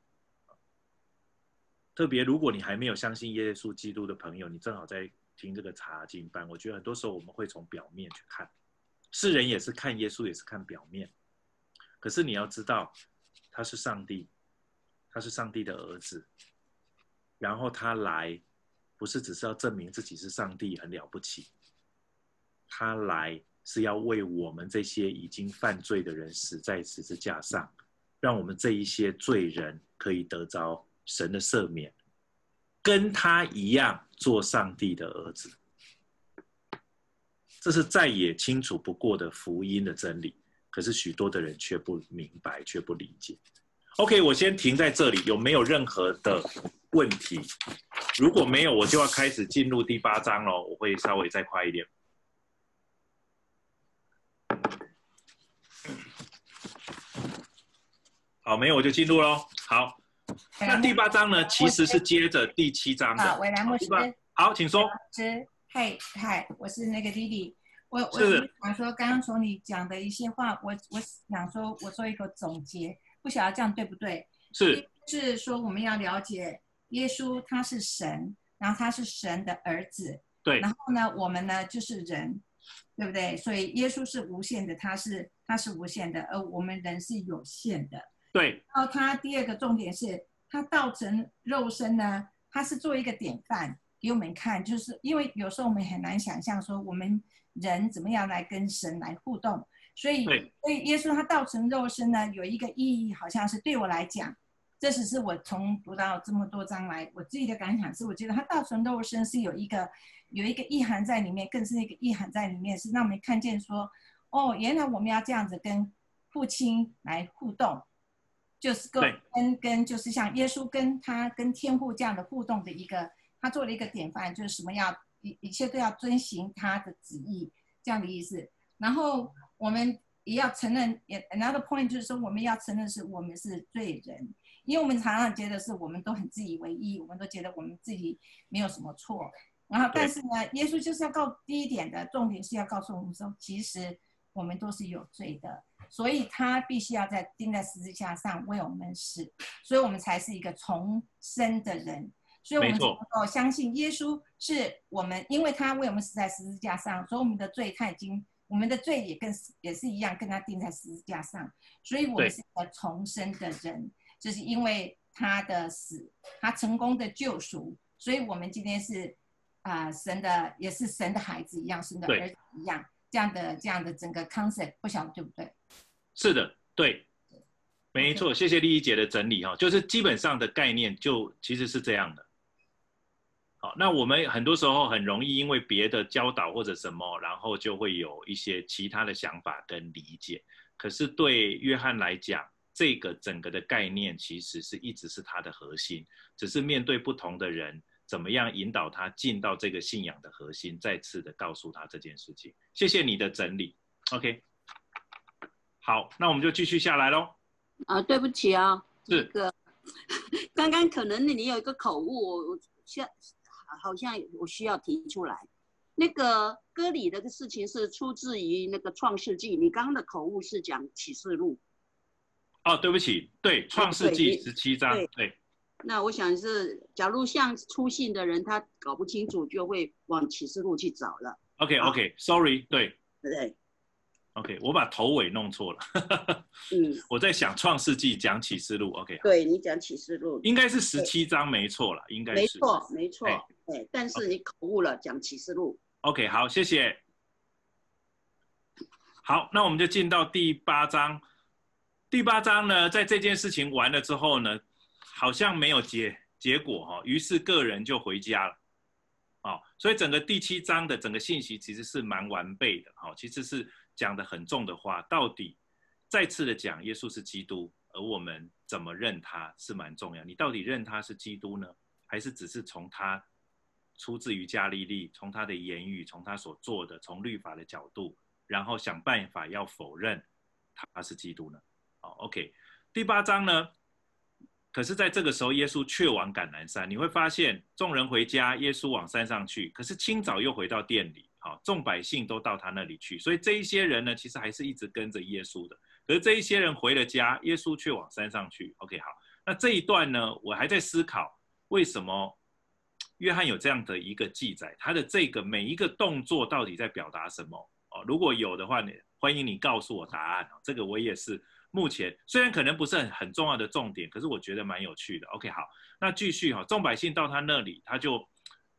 特别如果你还没有相信耶稣基督的朋友，你正好在听这个查经班，我觉得很多时候我们会从表面去看，世人也是看耶稣，也是看表面。可是你要知道，他是上帝，他是上帝的儿子，然后他来，不是只是要证明自己是上帝很了不起，他来。是要为我们这些已经犯罪的人死在十字架上，让我们这一些罪人可以得着神的赦免，跟他一样做上帝的儿子。这是再也清楚不过的福音的真理，可是许多的人却不明白，却不理解。OK，我先停在这里，有没有任何的问题？如果没有，我就要开始进入第八章了，我会稍微再快一点。好，没有我就进入喽。好，那第八章呢，其实是接着第七章的。韦兰牧师，好，请说。师，嗨嗨，我是那个弟弟。我我是想说，刚刚从你讲的一些话，我我想说，我做一个总结，不晓得这样对不对？是，是说我们要了解耶稣他是神，然后他是神的儿子。对。然后呢，我们呢就是人，对不对？所以耶稣是无限的，他是他是无限的，而我们人是有限的。对，然后他第二个重点是，他道成肉身呢，他是做一个典范给我们看，就是因为有时候我们很难想象说我们人怎么样来跟神来互动，所以，所以耶稣他道成肉身呢，有一个意义，好像是对我来讲，这只是我从读到这么多章来，我自己的感想是，我觉得他道成肉身是有一个有一个意涵在里面，更是一个意涵在里面，是让我们看见说，哦，原来我们要这样子跟父亲来互动。就是跟跟跟，就是像耶稣跟他跟天父这样的互动的一个，他做了一个典范，就是什么要一一切都要遵循他的旨意这样的意思。然后我们也要承认，也 another point 就是说我们要承认是我们是罪人，因为我们常常觉得是我们都很自以为意，我们都觉得我们自己没有什么错。然后但是呢，耶稣就是要告第一点的重点是要告诉我们说，其实我们都是有罪的。所以他必须要在钉在十字架上为我们死，所以我们才是一个重生的人。所以我们能够相信耶稣是我们，因为他为我们死在十字架上，所以我们的罪他已经，我们的罪也跟也是一样跟他钉在十字架上，所以我们是一个重生的人，就是因为他的死，他成功的救赎，所以我们今天是啊、呃、神的，也是神的孩子一样，神的儿子一样。这样的这样的整个 concept 不晓得对不对？是的，对。没错，谢谢丽仪姐的整理哈，就是基本上的概念就其实是这样的。好，那我们很多时候很容易因为别的教导或者什么，然后就会有一些其他的想法跟理解。可是对约翰来讲，这个整个的概念其实是一直是他的核心，只是面对不同的人，怎么样引导他进到这个信仰的核心，再次的告诉他这件事情。谢谢你的整理，OK。好，那我们就继续下来喽。啊，对不起啊、这个 刚刚可能你有一个口误，我像好像我需要提出来。那个割礼的事情是出自于那个创世纪，你刚刚的口误是讲启示录。哦，对不起，对，创世纪十七章，对。对那我想是，假如像出信的人，他搞不清楚，就会往启示录去找了。OK，OK，Sorry，、okay, okay, 对。对。OK，我把头尾弄错了。嗯，我在想创世纪讲启示录。OK，对你讲启示录，应该是十七章没错了，应该是。没错，没错。对，但是你口误了，讲启示录。OK，好，谢谢。好，那我们就进到第八章。第八章呢，在这件事情完了之后呢，好像没有结结果哈，于是个人就回家了。哦，所以整个第七章的整个信息其实是蛮完备的。哦，其实是讲的很重的话，到底再次的讲耶稣是基督，而我们怎么认他是蛮重要。你到底认他是基督呢，还是只是从他？出自于加利利，从他的言语，从他所做的，从律法的角度，然后想办法要否认他是基督呢？好，OK，第八章呢？可是在这个时候，耶稣却往橄榄山。你会发现，众人回家，耶稣往山上去。可是清早又回到店里，好，众百姓都到他那里去。所以这一些人呢，其实还是一直跟着耶稣的。可是这一些人回了家，耶稣却往山上去。OK，好，那这一段呢，我还在思考为什么。约翰有这样的一个记载，他的这个每一个动作到底在表达什么？哦，如果有的话呢，欢迎你告诉我答案。这个我也是目前虽然可能不是很很重要的重点，可是我觉得蛮有趣的。OK，好，那继续哈，众百姓到他那里，他就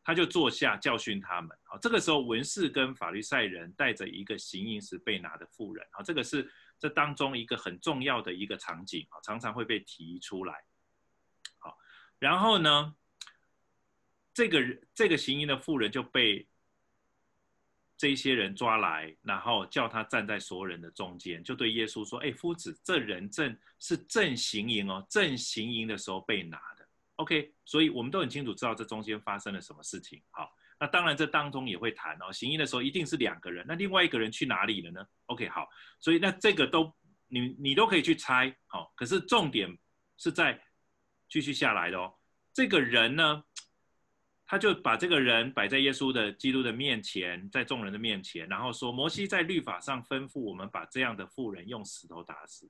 他就坐下教训他们。好，这个时候文士跟法律赛人带着一个行淫时被拿的妇人，好，这个是这当中一个很重要的一个场景啊，常常会被提出来。好，然后呢？这个这个行淫的妇人就被这些人抓来，然后叫他站在所有人的中间，就对耶稣说：“哎，夫子，这人正是正行淫哦，正行淫的时候被拿的。”OK，所以我们都很清楚知道这中间发生了什么事情。好，那当然这当中也会谈哦，行淫的时候一定是两个人，那另外一个人去哪里了呢？OK，好，所以那这个都你你都可以去猜。好，可是重点是在继续下来的哦，这个人呢？他就把这个人摆在耶稣的基督的面前，在众人的面前，然后说：摩西在律法上吩咐我们把这样的妇人用石头打死。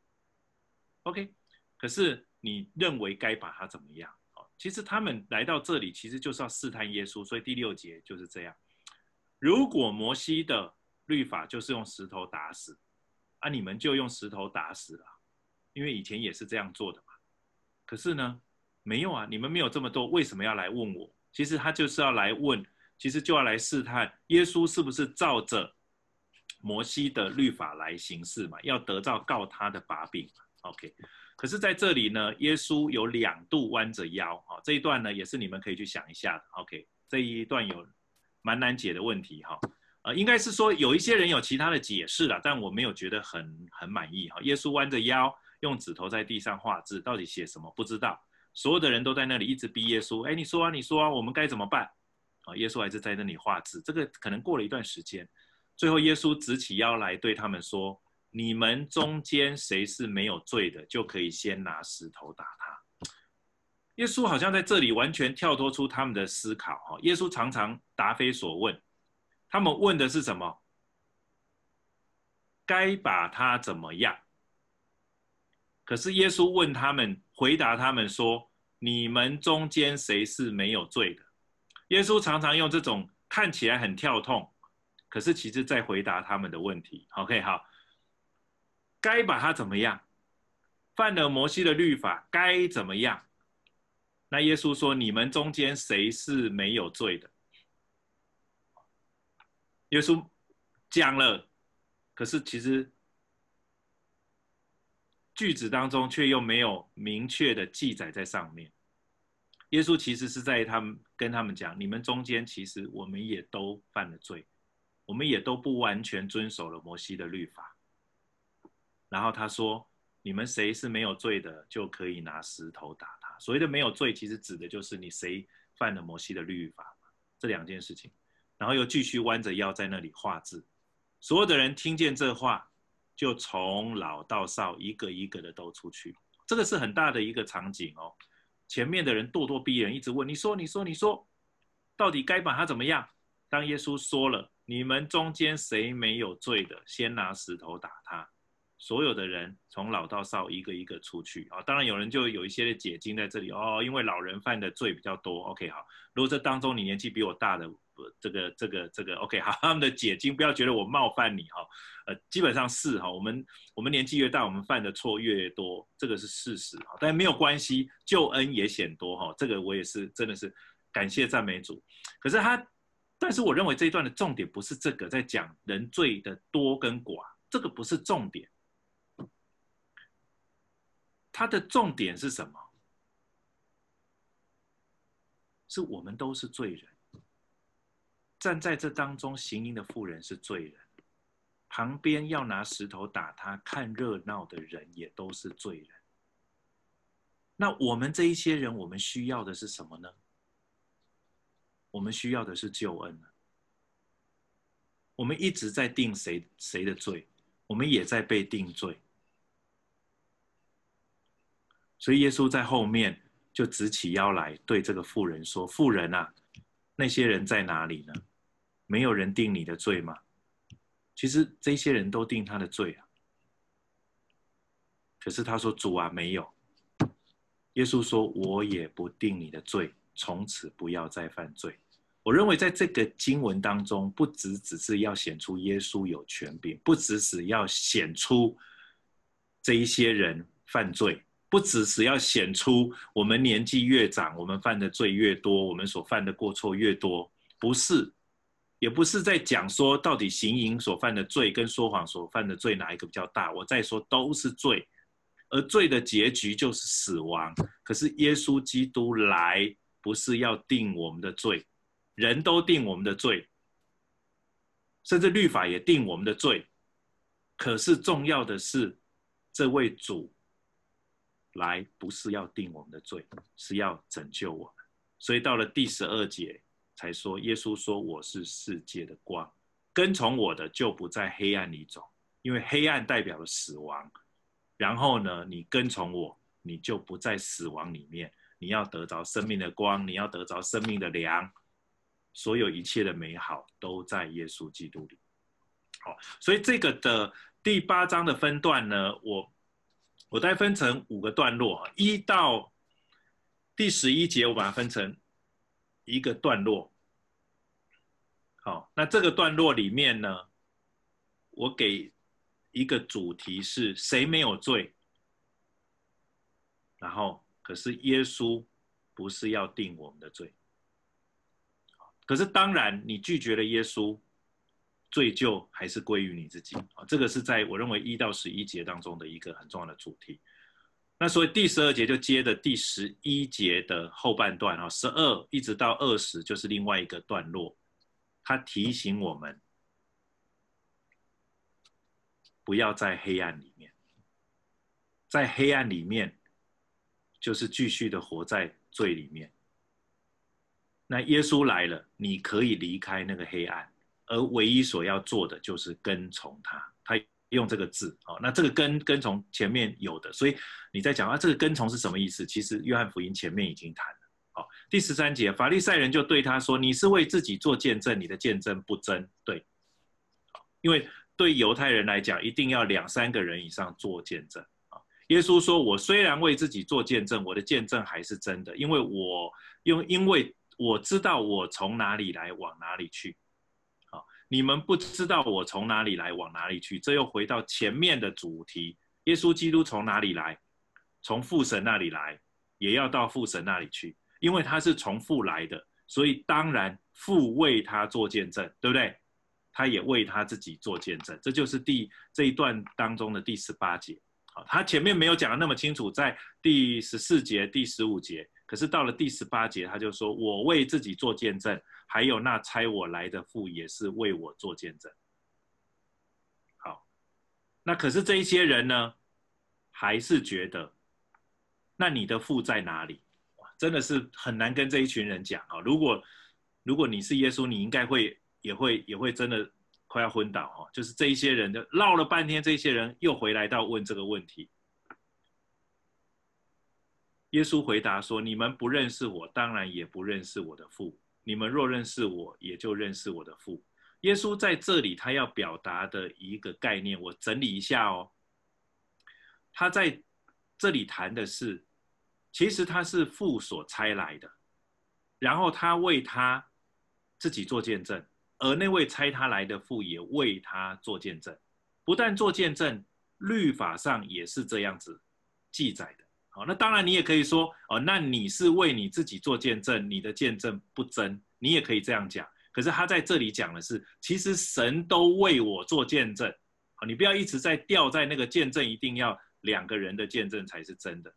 OK，可是你认为该把他怎么样？哦，其实他们来到这里，其实就是要试探耶稣，所以第六节就是这样。如果摩西的律法就是用石头打死，啊，你们就用石头打死了，因为以前也是这样做的嘛。可是呢，没有啊，你们没有这么多，为什么要来问我？其实他就是要来问，其实就要来试探耶稣是不是照着摩西的律法来行事嘛，要得到告他的把柄。OK，可是在这里呢，耶稣有两度弯着腰，哈，这一段呢也是你们可以去想一下的。OK，这一段有蛮难解的问题，哈，呃，应该是说有一些人有其他的解释啦，但我没有觉得很很满意，哈。耶稣弯着腰，用指头在地上画字，到底写什么？不知道。所有的人都在那里一直逼耶稣，哎，你说啊，你说啊，我们该怎么办？啊，耶稣还是在那里画字。这个可能过了一段时间，最后耶稣直起腰来对他们说：“你们中间谁是没有罪的，就可以先拿石头打他。”耶稣好像在这里完全跳脱出他们的思考。哈，耶稣常常答非所问，他们问的是什么？该把他怎么样？可是耶稣问他们，回答他们说：“你们中间谁是没有罪的？”耶稣常常用这种看起来很跳痛，可是其实在回答他们的问题。OK，好，该把他怎么样？犯了摩西的律法该怎么样？那耶稣说：“你们中间谁是没有罪的？”耶稣讲了，可是其实。句子当中却又没有明确的记载在上面。耶稣其实是在他们跟他们讲：你们中间其实我们也都犯了罪，我们也都不完全遵守了摩西的律法。然后他说：你们谁是没有罪的，就可以拿石头打他。所谓的没有罪，其实指的就是你谁犯了摩西的律法，这两件事情。然后又继续弯着腰在那里画字。所有的人听见这话，就从老到少一个一个的都出去。这个是很大的一个场景哦。前面的人咄咄逼人，一直问：“你说，你说，你说，到底该把他怎么样？”当耶稣说了：“你们中间谁没有罪的，先拿石头打他。”所有的人从老到少一个一个出去啊。当然有人就有一些解经在这里哦，因为老人犯的罪比较多。OK，好，如果这当中你年纪比我大的，这个这个这个 OK，好，他们的解经不要觉得我冒犯你哈。呃，基本上是哈，我们我们年纪越大，我们犯的错越多，这个是事实哈。但没有关系，救恩也显多哈。这个我也是真的是感谢赞美主。可是他，但是我认为这一段的重点不是这个，在讲人罪的多跟寡，这个不是重点。他的重点是什么？是我们都是罪人，站在这当中行淫的妇人是罪人。旁边要拿石头打他、看热闹的人也都是罪人。那我们这一些人，我们需要的是什么呢？我们需要的是救恩。我们一直在定谁谁的罪，我们也在被定罪。所以耶稣在后面就直起腰来，对这个妇人说：“妇人啊，那些人在哪里呢？没有人定你的罪吗？”其实这些人都定他的罪啊，可是他说：“主啊，没有。”耶稣说：“我也不定你的罪，从此不要再犯罪。”我认为在这个经文当中，不只只是要显出耶稣有权柄，不只是要显出这一些人犯罪，不只是要显出我们年纪越长，我们犯的罪越多，我们所犯的过错越多，不是。也不是在讲说到底行淫所犯的罪跟说谎所犯的罪哪一个比较大，我再说都是罪，而罪的结局就是死亡。可是耶稣基督来不是要定我们的罪，人都定我们的罪，甚至律法也定我们的罪。可是重要的是，这位主来不是要定我们的罪，是要拯救我们。所以到了第十二节。才说，耶稣说：“我是世界的光，跟从我的就不在黑暗里走，因为黑暗代表了死亡。然后呢，你跟从我，你就不在死亡里面，你要得着生命的光，你要得着生命的粮，所有一切的美好都在耶稣基督里。好，所以这个的第八章的分段呢，我我再分成五个段落，一到第十一节，我把它分成一个段落。”好，那这个段落里面呢，我给一个主题是谁没有罪？然后，可是耶稣不是要定我们的罪。可是当然，你拒绝了耶稣，罪就还是归于你自己啊。这个是在我认为一到十一节当中的一个很重要的主题。那所以第十二节就接着第十一节的后半段啊，十二一直到二十就是另外一个段落。他提醒我们，不要在黑暗里面，在黑暗里面，就是继续的活在罪里面。那耶稣来了，你可以离开那个黑暗，而唯一所要做的就是跟从他。他用这个字，哦，那这个跟跟从前面有的，所以你在讲啊，这个跟从是什么意思？其实约翰福音前面已经谈了。好，第十三节，法利赛人就对他说：“你是为自己做见证，你的见证不真。”对，因为对犹太人来讲，一定要两三个人以上做见证啊。耶稣说：“我虽然为自己做见证，我的见证还是真的，因为我因因为我知道我从哪里来，往哪里去。你们不知道我从哪里来，往哪里去。这又回到前面的主题：耶稣基督从哪里来？从父神那里来，也要到父神那里去。”因为他是从父来的，所以当然父为他做见证，对不对？他也为他自己做见证，这就是第这一段当中的第十八节。好，他前面没有讲的那么清楚，在第十四节、第十五节，可是到了第十八节，他就说：“我为自己做见证，还有那差我来的父也是为我做见证。”好，那可是这一些人呢，还是觉得，那你的父在哪里？真的是很难跟这一群人讲啊！如果如果你是耶稣，你应该会也会也会真的。快要昏倒哦，就是这一些人的绕了半天，这些人又回来到问这个问题。耶稣回答说：“你们不认识我，当然也不认识我的父。你们若认识我，也就认识我的父。”耶稣在这里他要表达的一个概念，我整理一下哦。他在这里谈的是，其实他是父所差来的，然后他为他自己做见证。而那位差他来的父也为他做见证，不但做见证，律法上也是这样子记载的。好，那当然你也可以说，哦，那你是为你自己做见证，你的见证不真，你也可以这样讲。可是他在这里讲的是，其实神都为我做见证。好，你不要一直在吊在那个见证，一定要两个人的见证才是真的。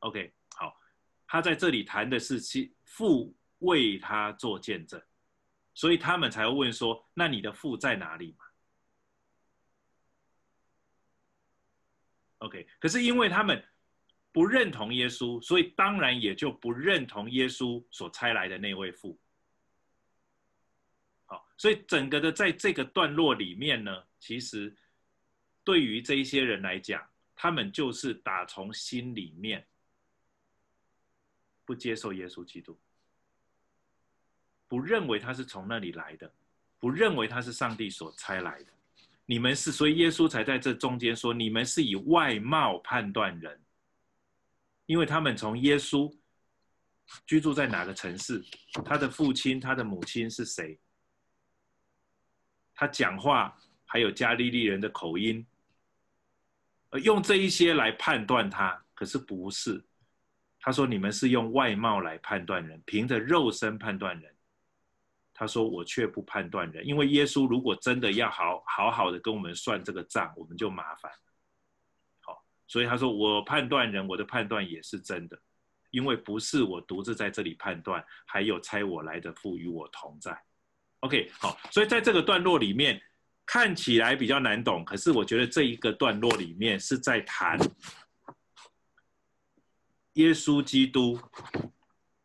OK，好，他在这里谈的是其父为他做见证。所以他们才会问说：“那你的父在哪里嘛？”OK，可是因为他们不认同耶稣，所以当然也就不认同耶稣所差来的那位父。好，所以整个的在这个段落里面呢，其实对于这一些人来讲，他们就是打从心里面不接受耶稣基督。不认为他是从那里来的，不认为他是上帝所差来的。你们是，所以耶稣才在这中间说：你们是以外貌判断人，因为他们从耶稣居住在哪个城市，他的父亲、他的母亲是谁，他讲话还有加利利人的口音，用这一些来判断他，可是不是。他说：你们是用外貌来判断人，凭着肉身判断人。他说：“我却不判断人，因为耶稣如果真的要好好好的跟我们算这个账，我们就麻烦。好，所以他说我判断人，我的判断也是真的，因为不是我独自在这里判断，还有差我来的父与我同在。OK，好，所以在这个段落里面看起来比较难懂，可是我觉得这一个段落里面是在谈耶稣基督，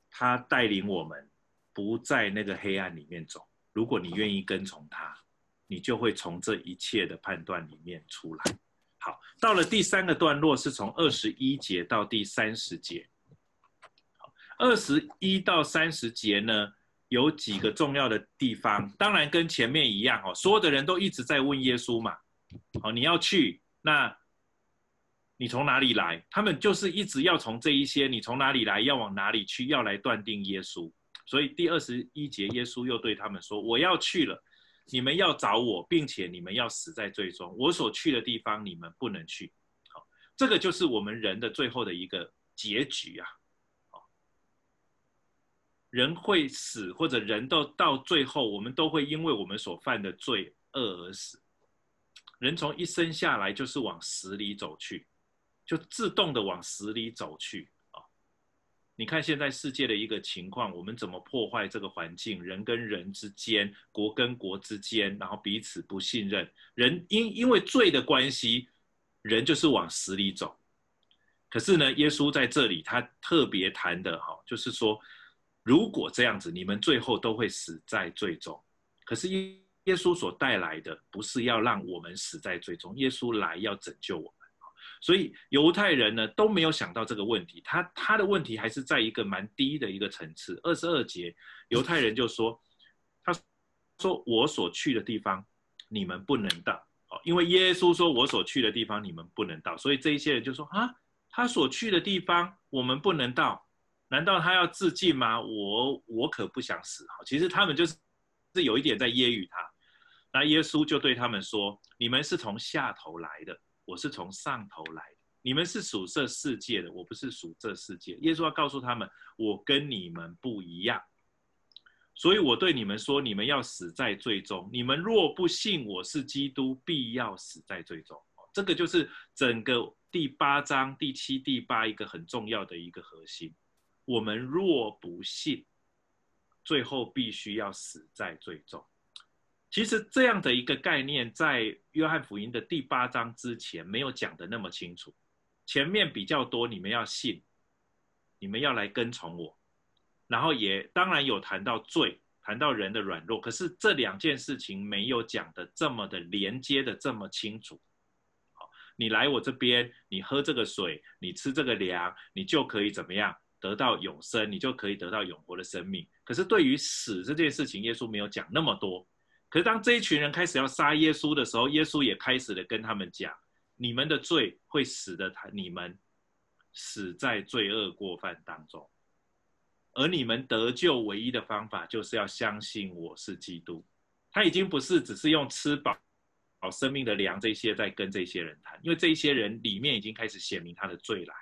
他带领我们。”不在那个黑暗里面走。如果你愿意跟从他，你就会从这一切的判断里面出来。好，到了第三个段落，是从二十一节到第三十节。好，二十一到三十节呢，有几个重要的地方。当然跟前面一样哦，所有的人都一直在问耶稣嘛。哦，你要去，那你从哪里来？他们就是一直要从这一些，你从哪里来，要往哪里去，要来断定耶稣。所以第二十一节，耶稣又对他们说：“我要去了，你们要找我，并且你们要死在最终。我所去的地方，你们不能去。”好，这个就是我们人的最后的一个结局啊！好，人会死，或者人都到最后，我们都会因为我们所犯的罪恶而死。人从一生下来就是往死里走去，就自动的往死里走去。你看现在世界的一个情况，我们怎么破坏这个环境？人跟人之间，国跟国之间，然后彼此不信任，人因因为罪的关系，人就是往死里走。可是呢，耶稣在这里他特别谈的哈，就是说，如果这样子，你们最后都会死在罪中。可是耶耶稣所带来的不是要让我们死在罪中，耶稣来要拯救我们。所以犹太人呢都没有想到这个问题，他他的问题还是在一个蛮低的一个层次。二十二节，犹太人就说：“他说我所去的地方，你们不能到。哦，因为耶稣说我所去的地方你们不能到，所以这一些人就说啊，他所去的地方我们不能到，难道他要自尽吗？我我可不想死。好，其实他们就是是有一点在揶揄他。那耶稣就对他们说：你们是从下头来的。”我是从上头来的，你们是属这世界的，我不是属这世界。耶稣要告诉他们，我跟你们不一样，所以我对你们说，你们要死在最终。你们若不信我是基督，必要死在最终。这个就是整个第八章第七、第八一个很重要的一个核心。我们若不信，最后必须要死在最终。其实这样的一个概念，在约翰福音的第八章之前没有讲得那么清楚。前面比较多，你们要信，你们要来跟从我，然后也当然有谈到罪，谈到人的软弱。可是这两件事情没有讲得这么的连接的这么清楚。好，你来我这边，你喝这个水，你吃这个粮，你就可以怎么样得到永生，你就可以得到永活的生命。可是对于死这件事情，耶稣没有讲那么多。可是当这一群人开始要杀耶稣的时候，耶稣也开始了跟他们讲：你们的罪会使得他你们死在罪恶过犯当中，而你们得救唯一的方法就是要相信我是基督。他已经不是只是用吃饱饱生命的粮这些在跟这些人谈，因为这些人里面已经开始显明他的罪来。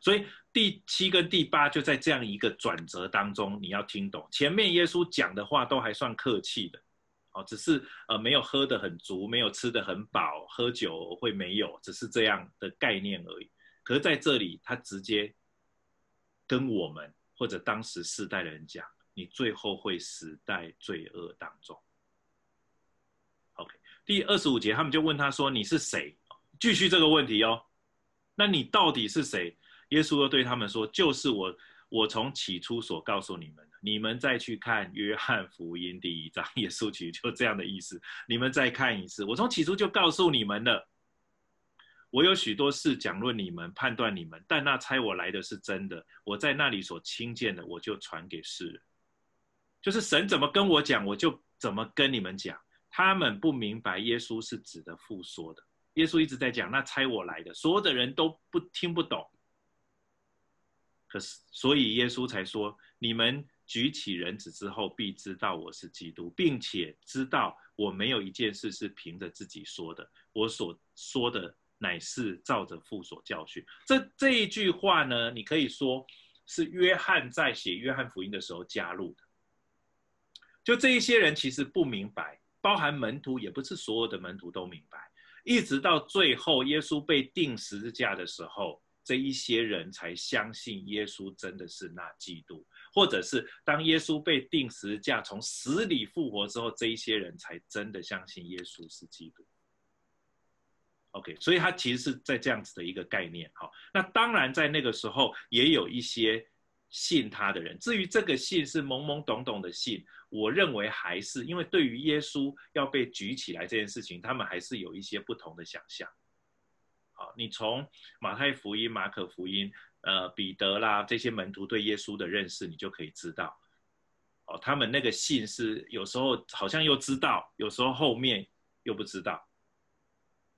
所以第七跟第八就在这样一个转折当中，你要听懂。前面耶稣讲的话都还算客气的，哦，只是呃没有喝得很足，没有吃得很饱，喝酒会没有，只是这样的概念而已。可是在这里，他直接跟我们或者当时世代的人讲，你最后会死在罪恶当中。OK，第二十五节他们就问他说：“你是谁？”继续这个问题哦。那你到底是谁？耶稣又对他们说：“就是我，我从起初所告诉你们的。你们再去看约翰福音第一章，耶稣其实就这样的意思。你们再看一次，我从起初就告诉你们了。我有许多事讲论你们，判断你们，但那差我来的是真的。我在那里所听见的，我就传给世人。就是神怎么跟我讲，我就怎么跟你们讲。他们不明白耶稣是指的复说的。”耶稣一直在讲，那差我来的，所有的人都不听不懂。可是，所以耶稣才说：你们举起人子之后，必知道我是基督，并且知道我没有一件事是凭着自己说的，我所说的乃是照着父所教训。这这一句话呢，你可以说是约翰在写约翰福音的时候加入的。就这一些人其实不明白，包含门徒，也不是所有的门徒都明白。一直到最后，耶稣被钉十字架的时候，这一些人才相信耶稣真的是那基督，或者是当耶稣被钉十字架从死里复活之后，这一些人才真的相信耶稣是基督。OK，所以他其实是在这样子的一个概念。好，那当然在那个时候也有一些。信他的人，至于这个信是懵懵懂懂的信，我认为还是因为对于耶稣要被举起来这件事情，他们还是有一些不同的想象。好，你从马太福音、马可福音、呃彼得啦这些门徒对耶稣的认识，你就可以知道，哦，他们那个信是有时候好像又知道，有时候后面又不知道。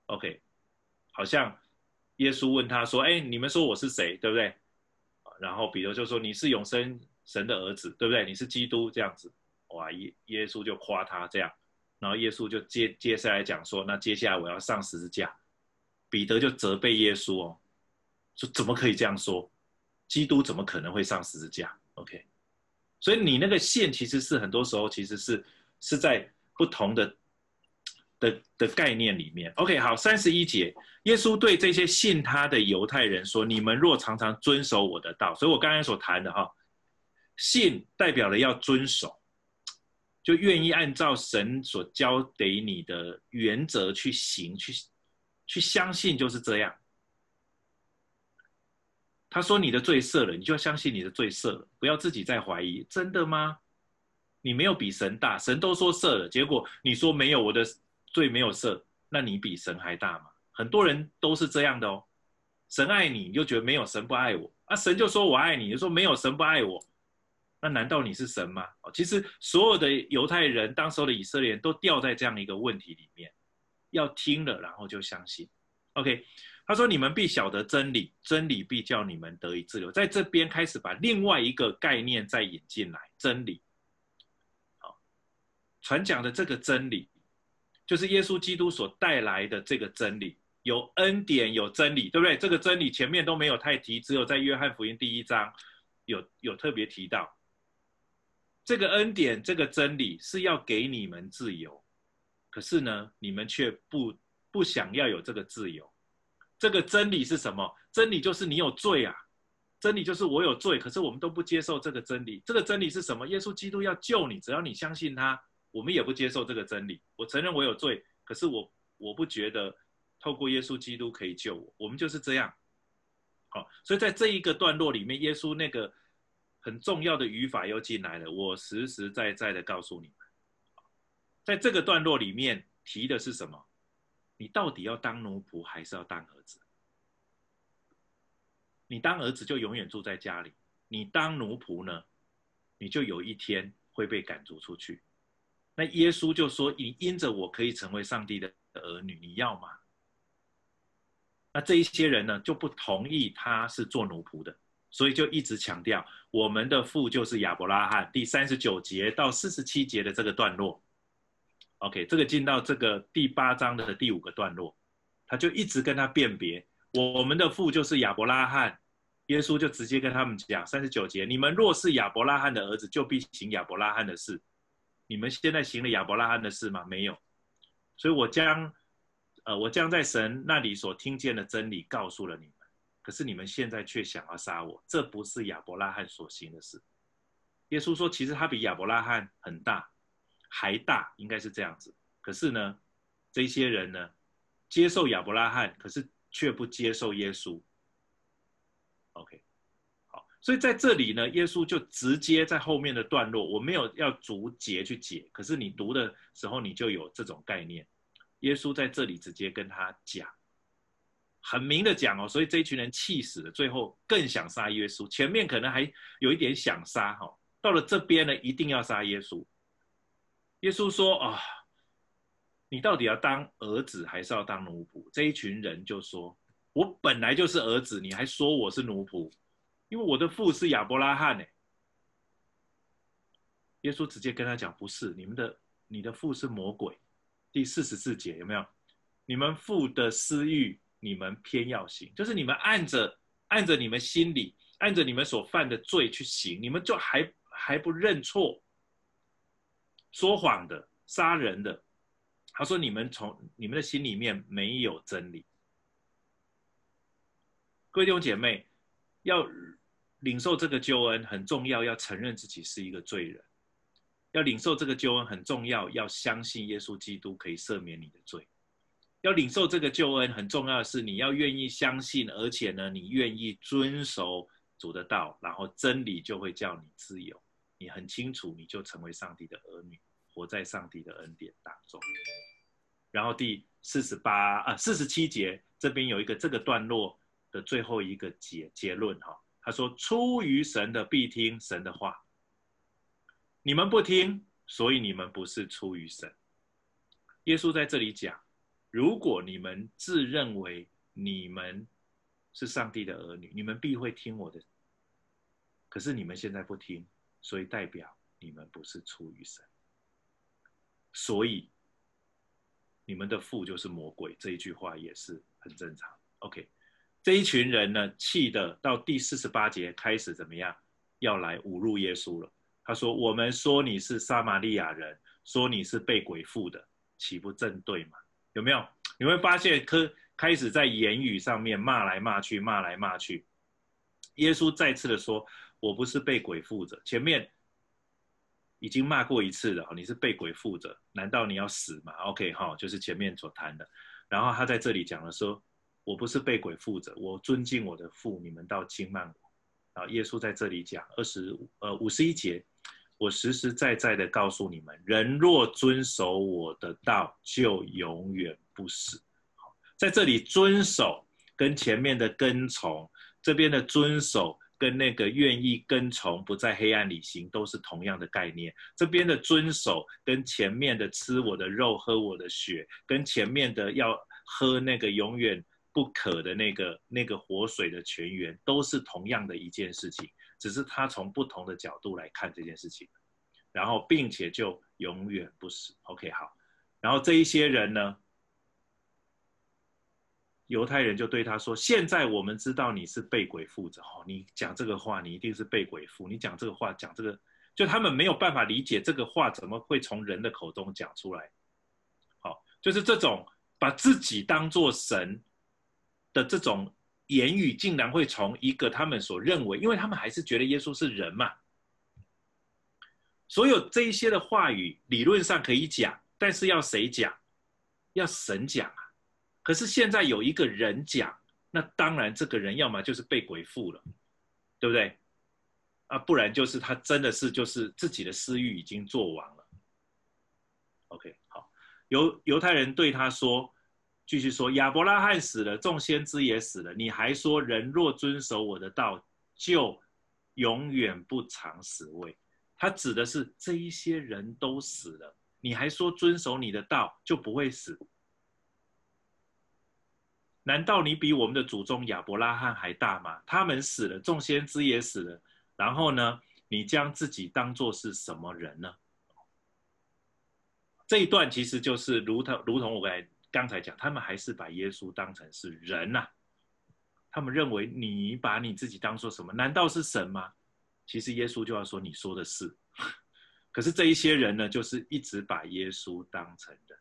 OK，好像耶稣问他说：“哎，你们说我是谁？对不对？”然后彼得就说：“你是永生神的儿子，对不对？你是基督这样子。”哇，耶耶稣就夸他这样，然后耶稣就接接下来讲说：“那接下来我要上十字架。”彼得就责备耶稣哦，说：“怎么可以这样说？基督怎么可能会上十字架？”OK，所以你那个线其实是很多时候其实是是在不同的。的的概念里面，OK，好，三十一节，耶稣对这些信他的犹太人说：“你们若常常遵守我的道，所以我刚才所谈的哈，信代表了要遵守，就愿意按照神所教给你的原则去行，去去相信，就是这样。”他说：“你的罪赦了，你就要相信你的罪赦了，不要自己再怀疑，真的吗？你没有比神大，神都说赦了，结果你说没有，我的。”罪没有赦，那你比神还大吗？很多人都是这样的哦。神爱你，你就觉得没有神不爱我啊。神就说我爱你，你就说没有神不爱我，那难道你是神吗？哦其实所有的犹太人，当时候的以色列人都掉在这样一个问题里面，要听了然后就相信。OK，他说你们必晓得真理，真理必叫你们得以自由。在这边开始把另外一个概念再引进来，真理。好，传讲的这个真理。就是耶稣基督所带来的这个真理，有恩典，有真理，对不对？这个真理前面都没有太提，只有在约翰福音第一章有有特别提到。这个恩典，这个真理是要给你们自由，可是呢，你们却不不想要有这个自由。这个真理是什么？真理就是你有罪啊！真理就是我有罪，可是我们都不接受这个真理。这个真理是什么？耶稣基督要救你，只要你相信他。我们也不接受这个真理。我承认我有罪，可是我我不觉得透过耶稣基督可以救我。我们就是这样。好，所以在这一个段落里面，耶稣那个很重要的语法又进来了。我实实在在的告诉你，在这个段落里面提的是什么？你到底要当奴仆还是要当儿子？你当儿子就永远住在家里，你当奴仆呢，你就有一天会被赶逐出去。那耶稣就说：“你因着我可以成为上帝的儿女，你要吗？”那这一些人呢，就不同意他是做奴仆的，所以就一直强调我们的父就是亚伯拉罕。第三十九节到四十七节的这个段落，OK，这个进到这个第八章的第五个段落，他就一直跟他辨别。我们的父就是亚伯拉罕，耶稣就直接跟他们讲三十九节：你们若是亚伯拉罕的儿子，就必行亚伯拉罕的事。你们现在行了亚伯拉罕的事吗？没有。所以我将，呃，我将在神那里所听见的真理告诉了你们。可是你们现在却想要杀我，这不是亚伯拉罕所行的事。耶稣说，其实他比亚伯拉罕很大，还大，应该是这样子。可是呢，这些人呢，接受亚伯拉罕，可是。却不接受耶稣。OK，好，所以在这里呢，耶稣就直接在后面的段落，我没有要逐节去解，可是你读的时候，你就有这种概念。耶稣在这里直接跟他讲，很明的讲哦，所以这一群人气死了，最后更想杀耶稣。前面可能还有一点想杀哈，到了这边呢，一定要杀耶稣。耶稣说啊。你到底要当儿子还是要当奴仆？这一群人就说：“我本来就是儿子，你还说我是奴仆？因为我的父是亚伯拉罕呢。”耶稣直接跟他讲：“不是，你们的你的父是魔鬼。”第四十四节有没有？你们父的私欲，你们偏要行，就是你们按着按着你们心里，按着你们所犯的罪去行，你们就还还不认错，说谎的、杀人的。他说：“你们从你们的心里面没有真理。各位弟兄姐妹，要领受这个救恩很重要，要承认自己是一个罪人。要领受这个救恩很重要，要相信耶稣基督可以赦免你的罪。要领受这个救恩很重要的是，你要愿意相信，而且呢，你愿意遵守主的道，然后真理就会叫你自由。你很清楚，你就成为上帝的儿女。”活在上帝的恩典当中。然后第四十八啊四十七节这边有一个这个段落的最后一个结结论哈，他说：出于神的必听神的话，你们不听，所以你们不是出于神。耶稣在这里讲，如果你们自认为你们是上帝的儿女，你们必会听我的。可是你们现在不听，所以代表你们不是出于神。所以，你们的父就是魔鬼，这一句话也是很正常。OK，这一群人呢，气的到第四十八节开始怎么样？要来侮辱耶稣了。他说：“我们说你是撒玛利亚人，说你是被鬼附的，岂不正对吗？”有没有？你会发现，开开始在言语上面骂来骂去，骂来骂去。耶稣再次的说：“我不是被鬼附着。”前面。已经骂过一次了，你是被鬼附着，难道你要死吗？OK 哈，就是前面所谈的。然后他在这里讲了说，我不是被鬼附着，我尊敬我的父，你们倒轻慢我。啊，耶稣在这里讲二十呃五十一节，我实实在在的告诉你们，人若遵守我的道，就永远不死。在这里遵守跟前面的跟从，这边的遵守。跟那个愿意跟从，不在黑暗里行，都是同样的概念。这边的遵守，跟前面的吃我的肉、喝我的血，跟前面的要喝那个永远不渴的那个那个活水的泉源，都是同样的一件事情，只是他从不同的角度来看这件事情，然后并且就永远不死。OK，好，然后这一些人呢？犹太人就对他说：“现在我们知道你是被鬼附着，哦，你讲这个话，你一定是被鬼附。你讲这个话，讲这个，就他们没有办法理解这个话怎么会从人的口中讲出来。好，就是这种把自己当做神的这种言语，竟然会从一个他们所认为，因为他们还是觉得耶稣是人嘛，所有这一些的话语理论上可以讲，但是要谁讲？要神讲啊。可是现在有一个人讲，那当然这个人要么就是被鬼附了，对不对？啊，不然就是他真的是就是自己的私欲已经做完了。OK，好，犹犹太人对他说，继续说，亚伯拉罕死了，众先知也死了，你还说人若遵守我的道，就永远不尝死味。他指的是这一些人都死了，你还说遵守你的道就不会死？难道你比我们的祖宗亚伯拉罕还大吗？他们死了，众先知也死了，然后呢，你将自己当作是什么人呢？这一段其实就是如同如同我刚才刚才讲，他们还是把耶稣当成是人呐、他们认为你把你自己当做什么？难道是神吗？其实耶稣就要说你说的是。可是这一些人呢，就是一直把耶稣当成人。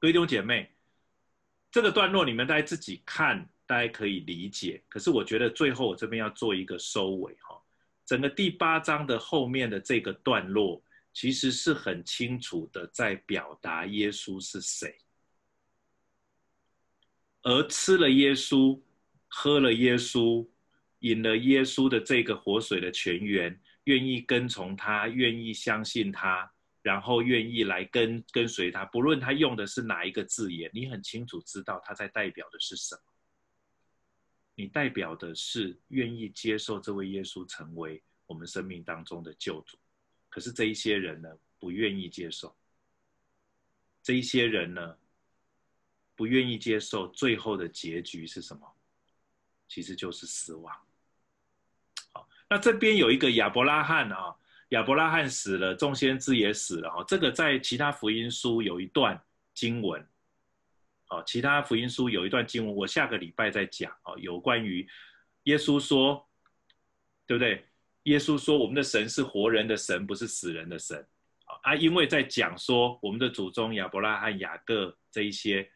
各位弟兄姐妹，这个段落你们大家自己看，大家可以理解。可是我觉得最后我这边要做一个收尾哈。整个第八章的后面的这个段落，其实是很清楚的在表达耶稣是谁，而吃了耶稣、喝了耶稣、饮了耶稣的这个活水的泉源，愿意跟从他、愿意相信他，然后愿意来跟跟随他，不论他用的是哪一个字眼，你很清楚知道他在代表的是什么。你代表的是愿意接受这位耶稣成为我们生命当中的救主，可是这一些人呢，不愿意接受。这一些人呢，不愿意接受，最后的结局是什么？其实就是死亡。好，那这边有一个亚伯拉罕啊，亚伯拉罕死了，众先知也死了哈。这个在其他福音书有一段经文。哦，其他福音书有一段经文，我下个礼拜再讲哦。有关于耶稣说，对不对？耶稣说，我们的神是活人的神，不是死人的神。啊，因为在讲说我们的祖宗亚伯拉罕、雅各这一些，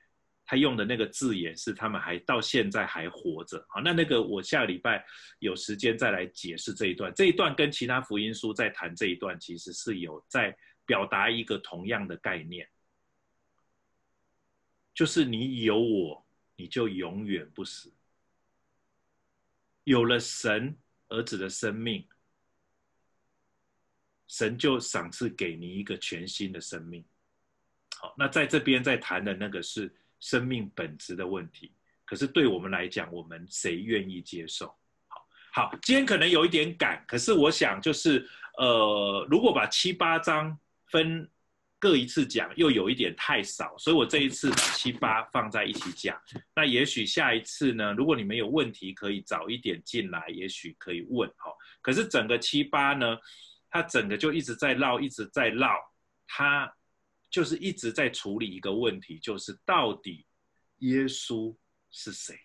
他用的那个字眼是他们还到现在还活着。好，那那个我下个礼拜有时间再来解释这一段。这一段跟其他福音书在谈这一段，其实是有在表达一个同样的概念。就是你有我，你就永远不死。有了神儿子的生命，神就赏赐给你一个全新的生命。好，那在这边在谈的那个是生命本质的问题。可是对我们来讲，我们谁愿意接受？好，好，今天可能有一点赶，可是我想就是，呃，如果把七八章分。各一次讲又有一点太少，所以我这一次把七八放在一起讲。那也许下一次呢，如果你们有问题，可以早一点进来，也许可以问哈。可是整个七八呢，它整个就一直在绕，一直在绕，它就是一直在处理一个问题，就是到底耶稣是谁？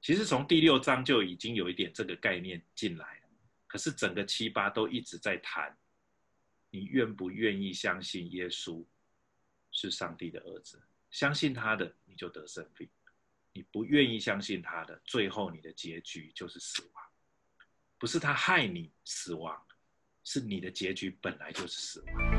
其实从第六章就已经有一点这个概念进来了，可是整个七八都一直在谈。你愿不愿意相信耶稣是上帝的儿子？相信他的，你就得生命；你不愿意相信他的，最后你的结局就是死亡。不是他害你死亡，是你的结局本来就是死亡。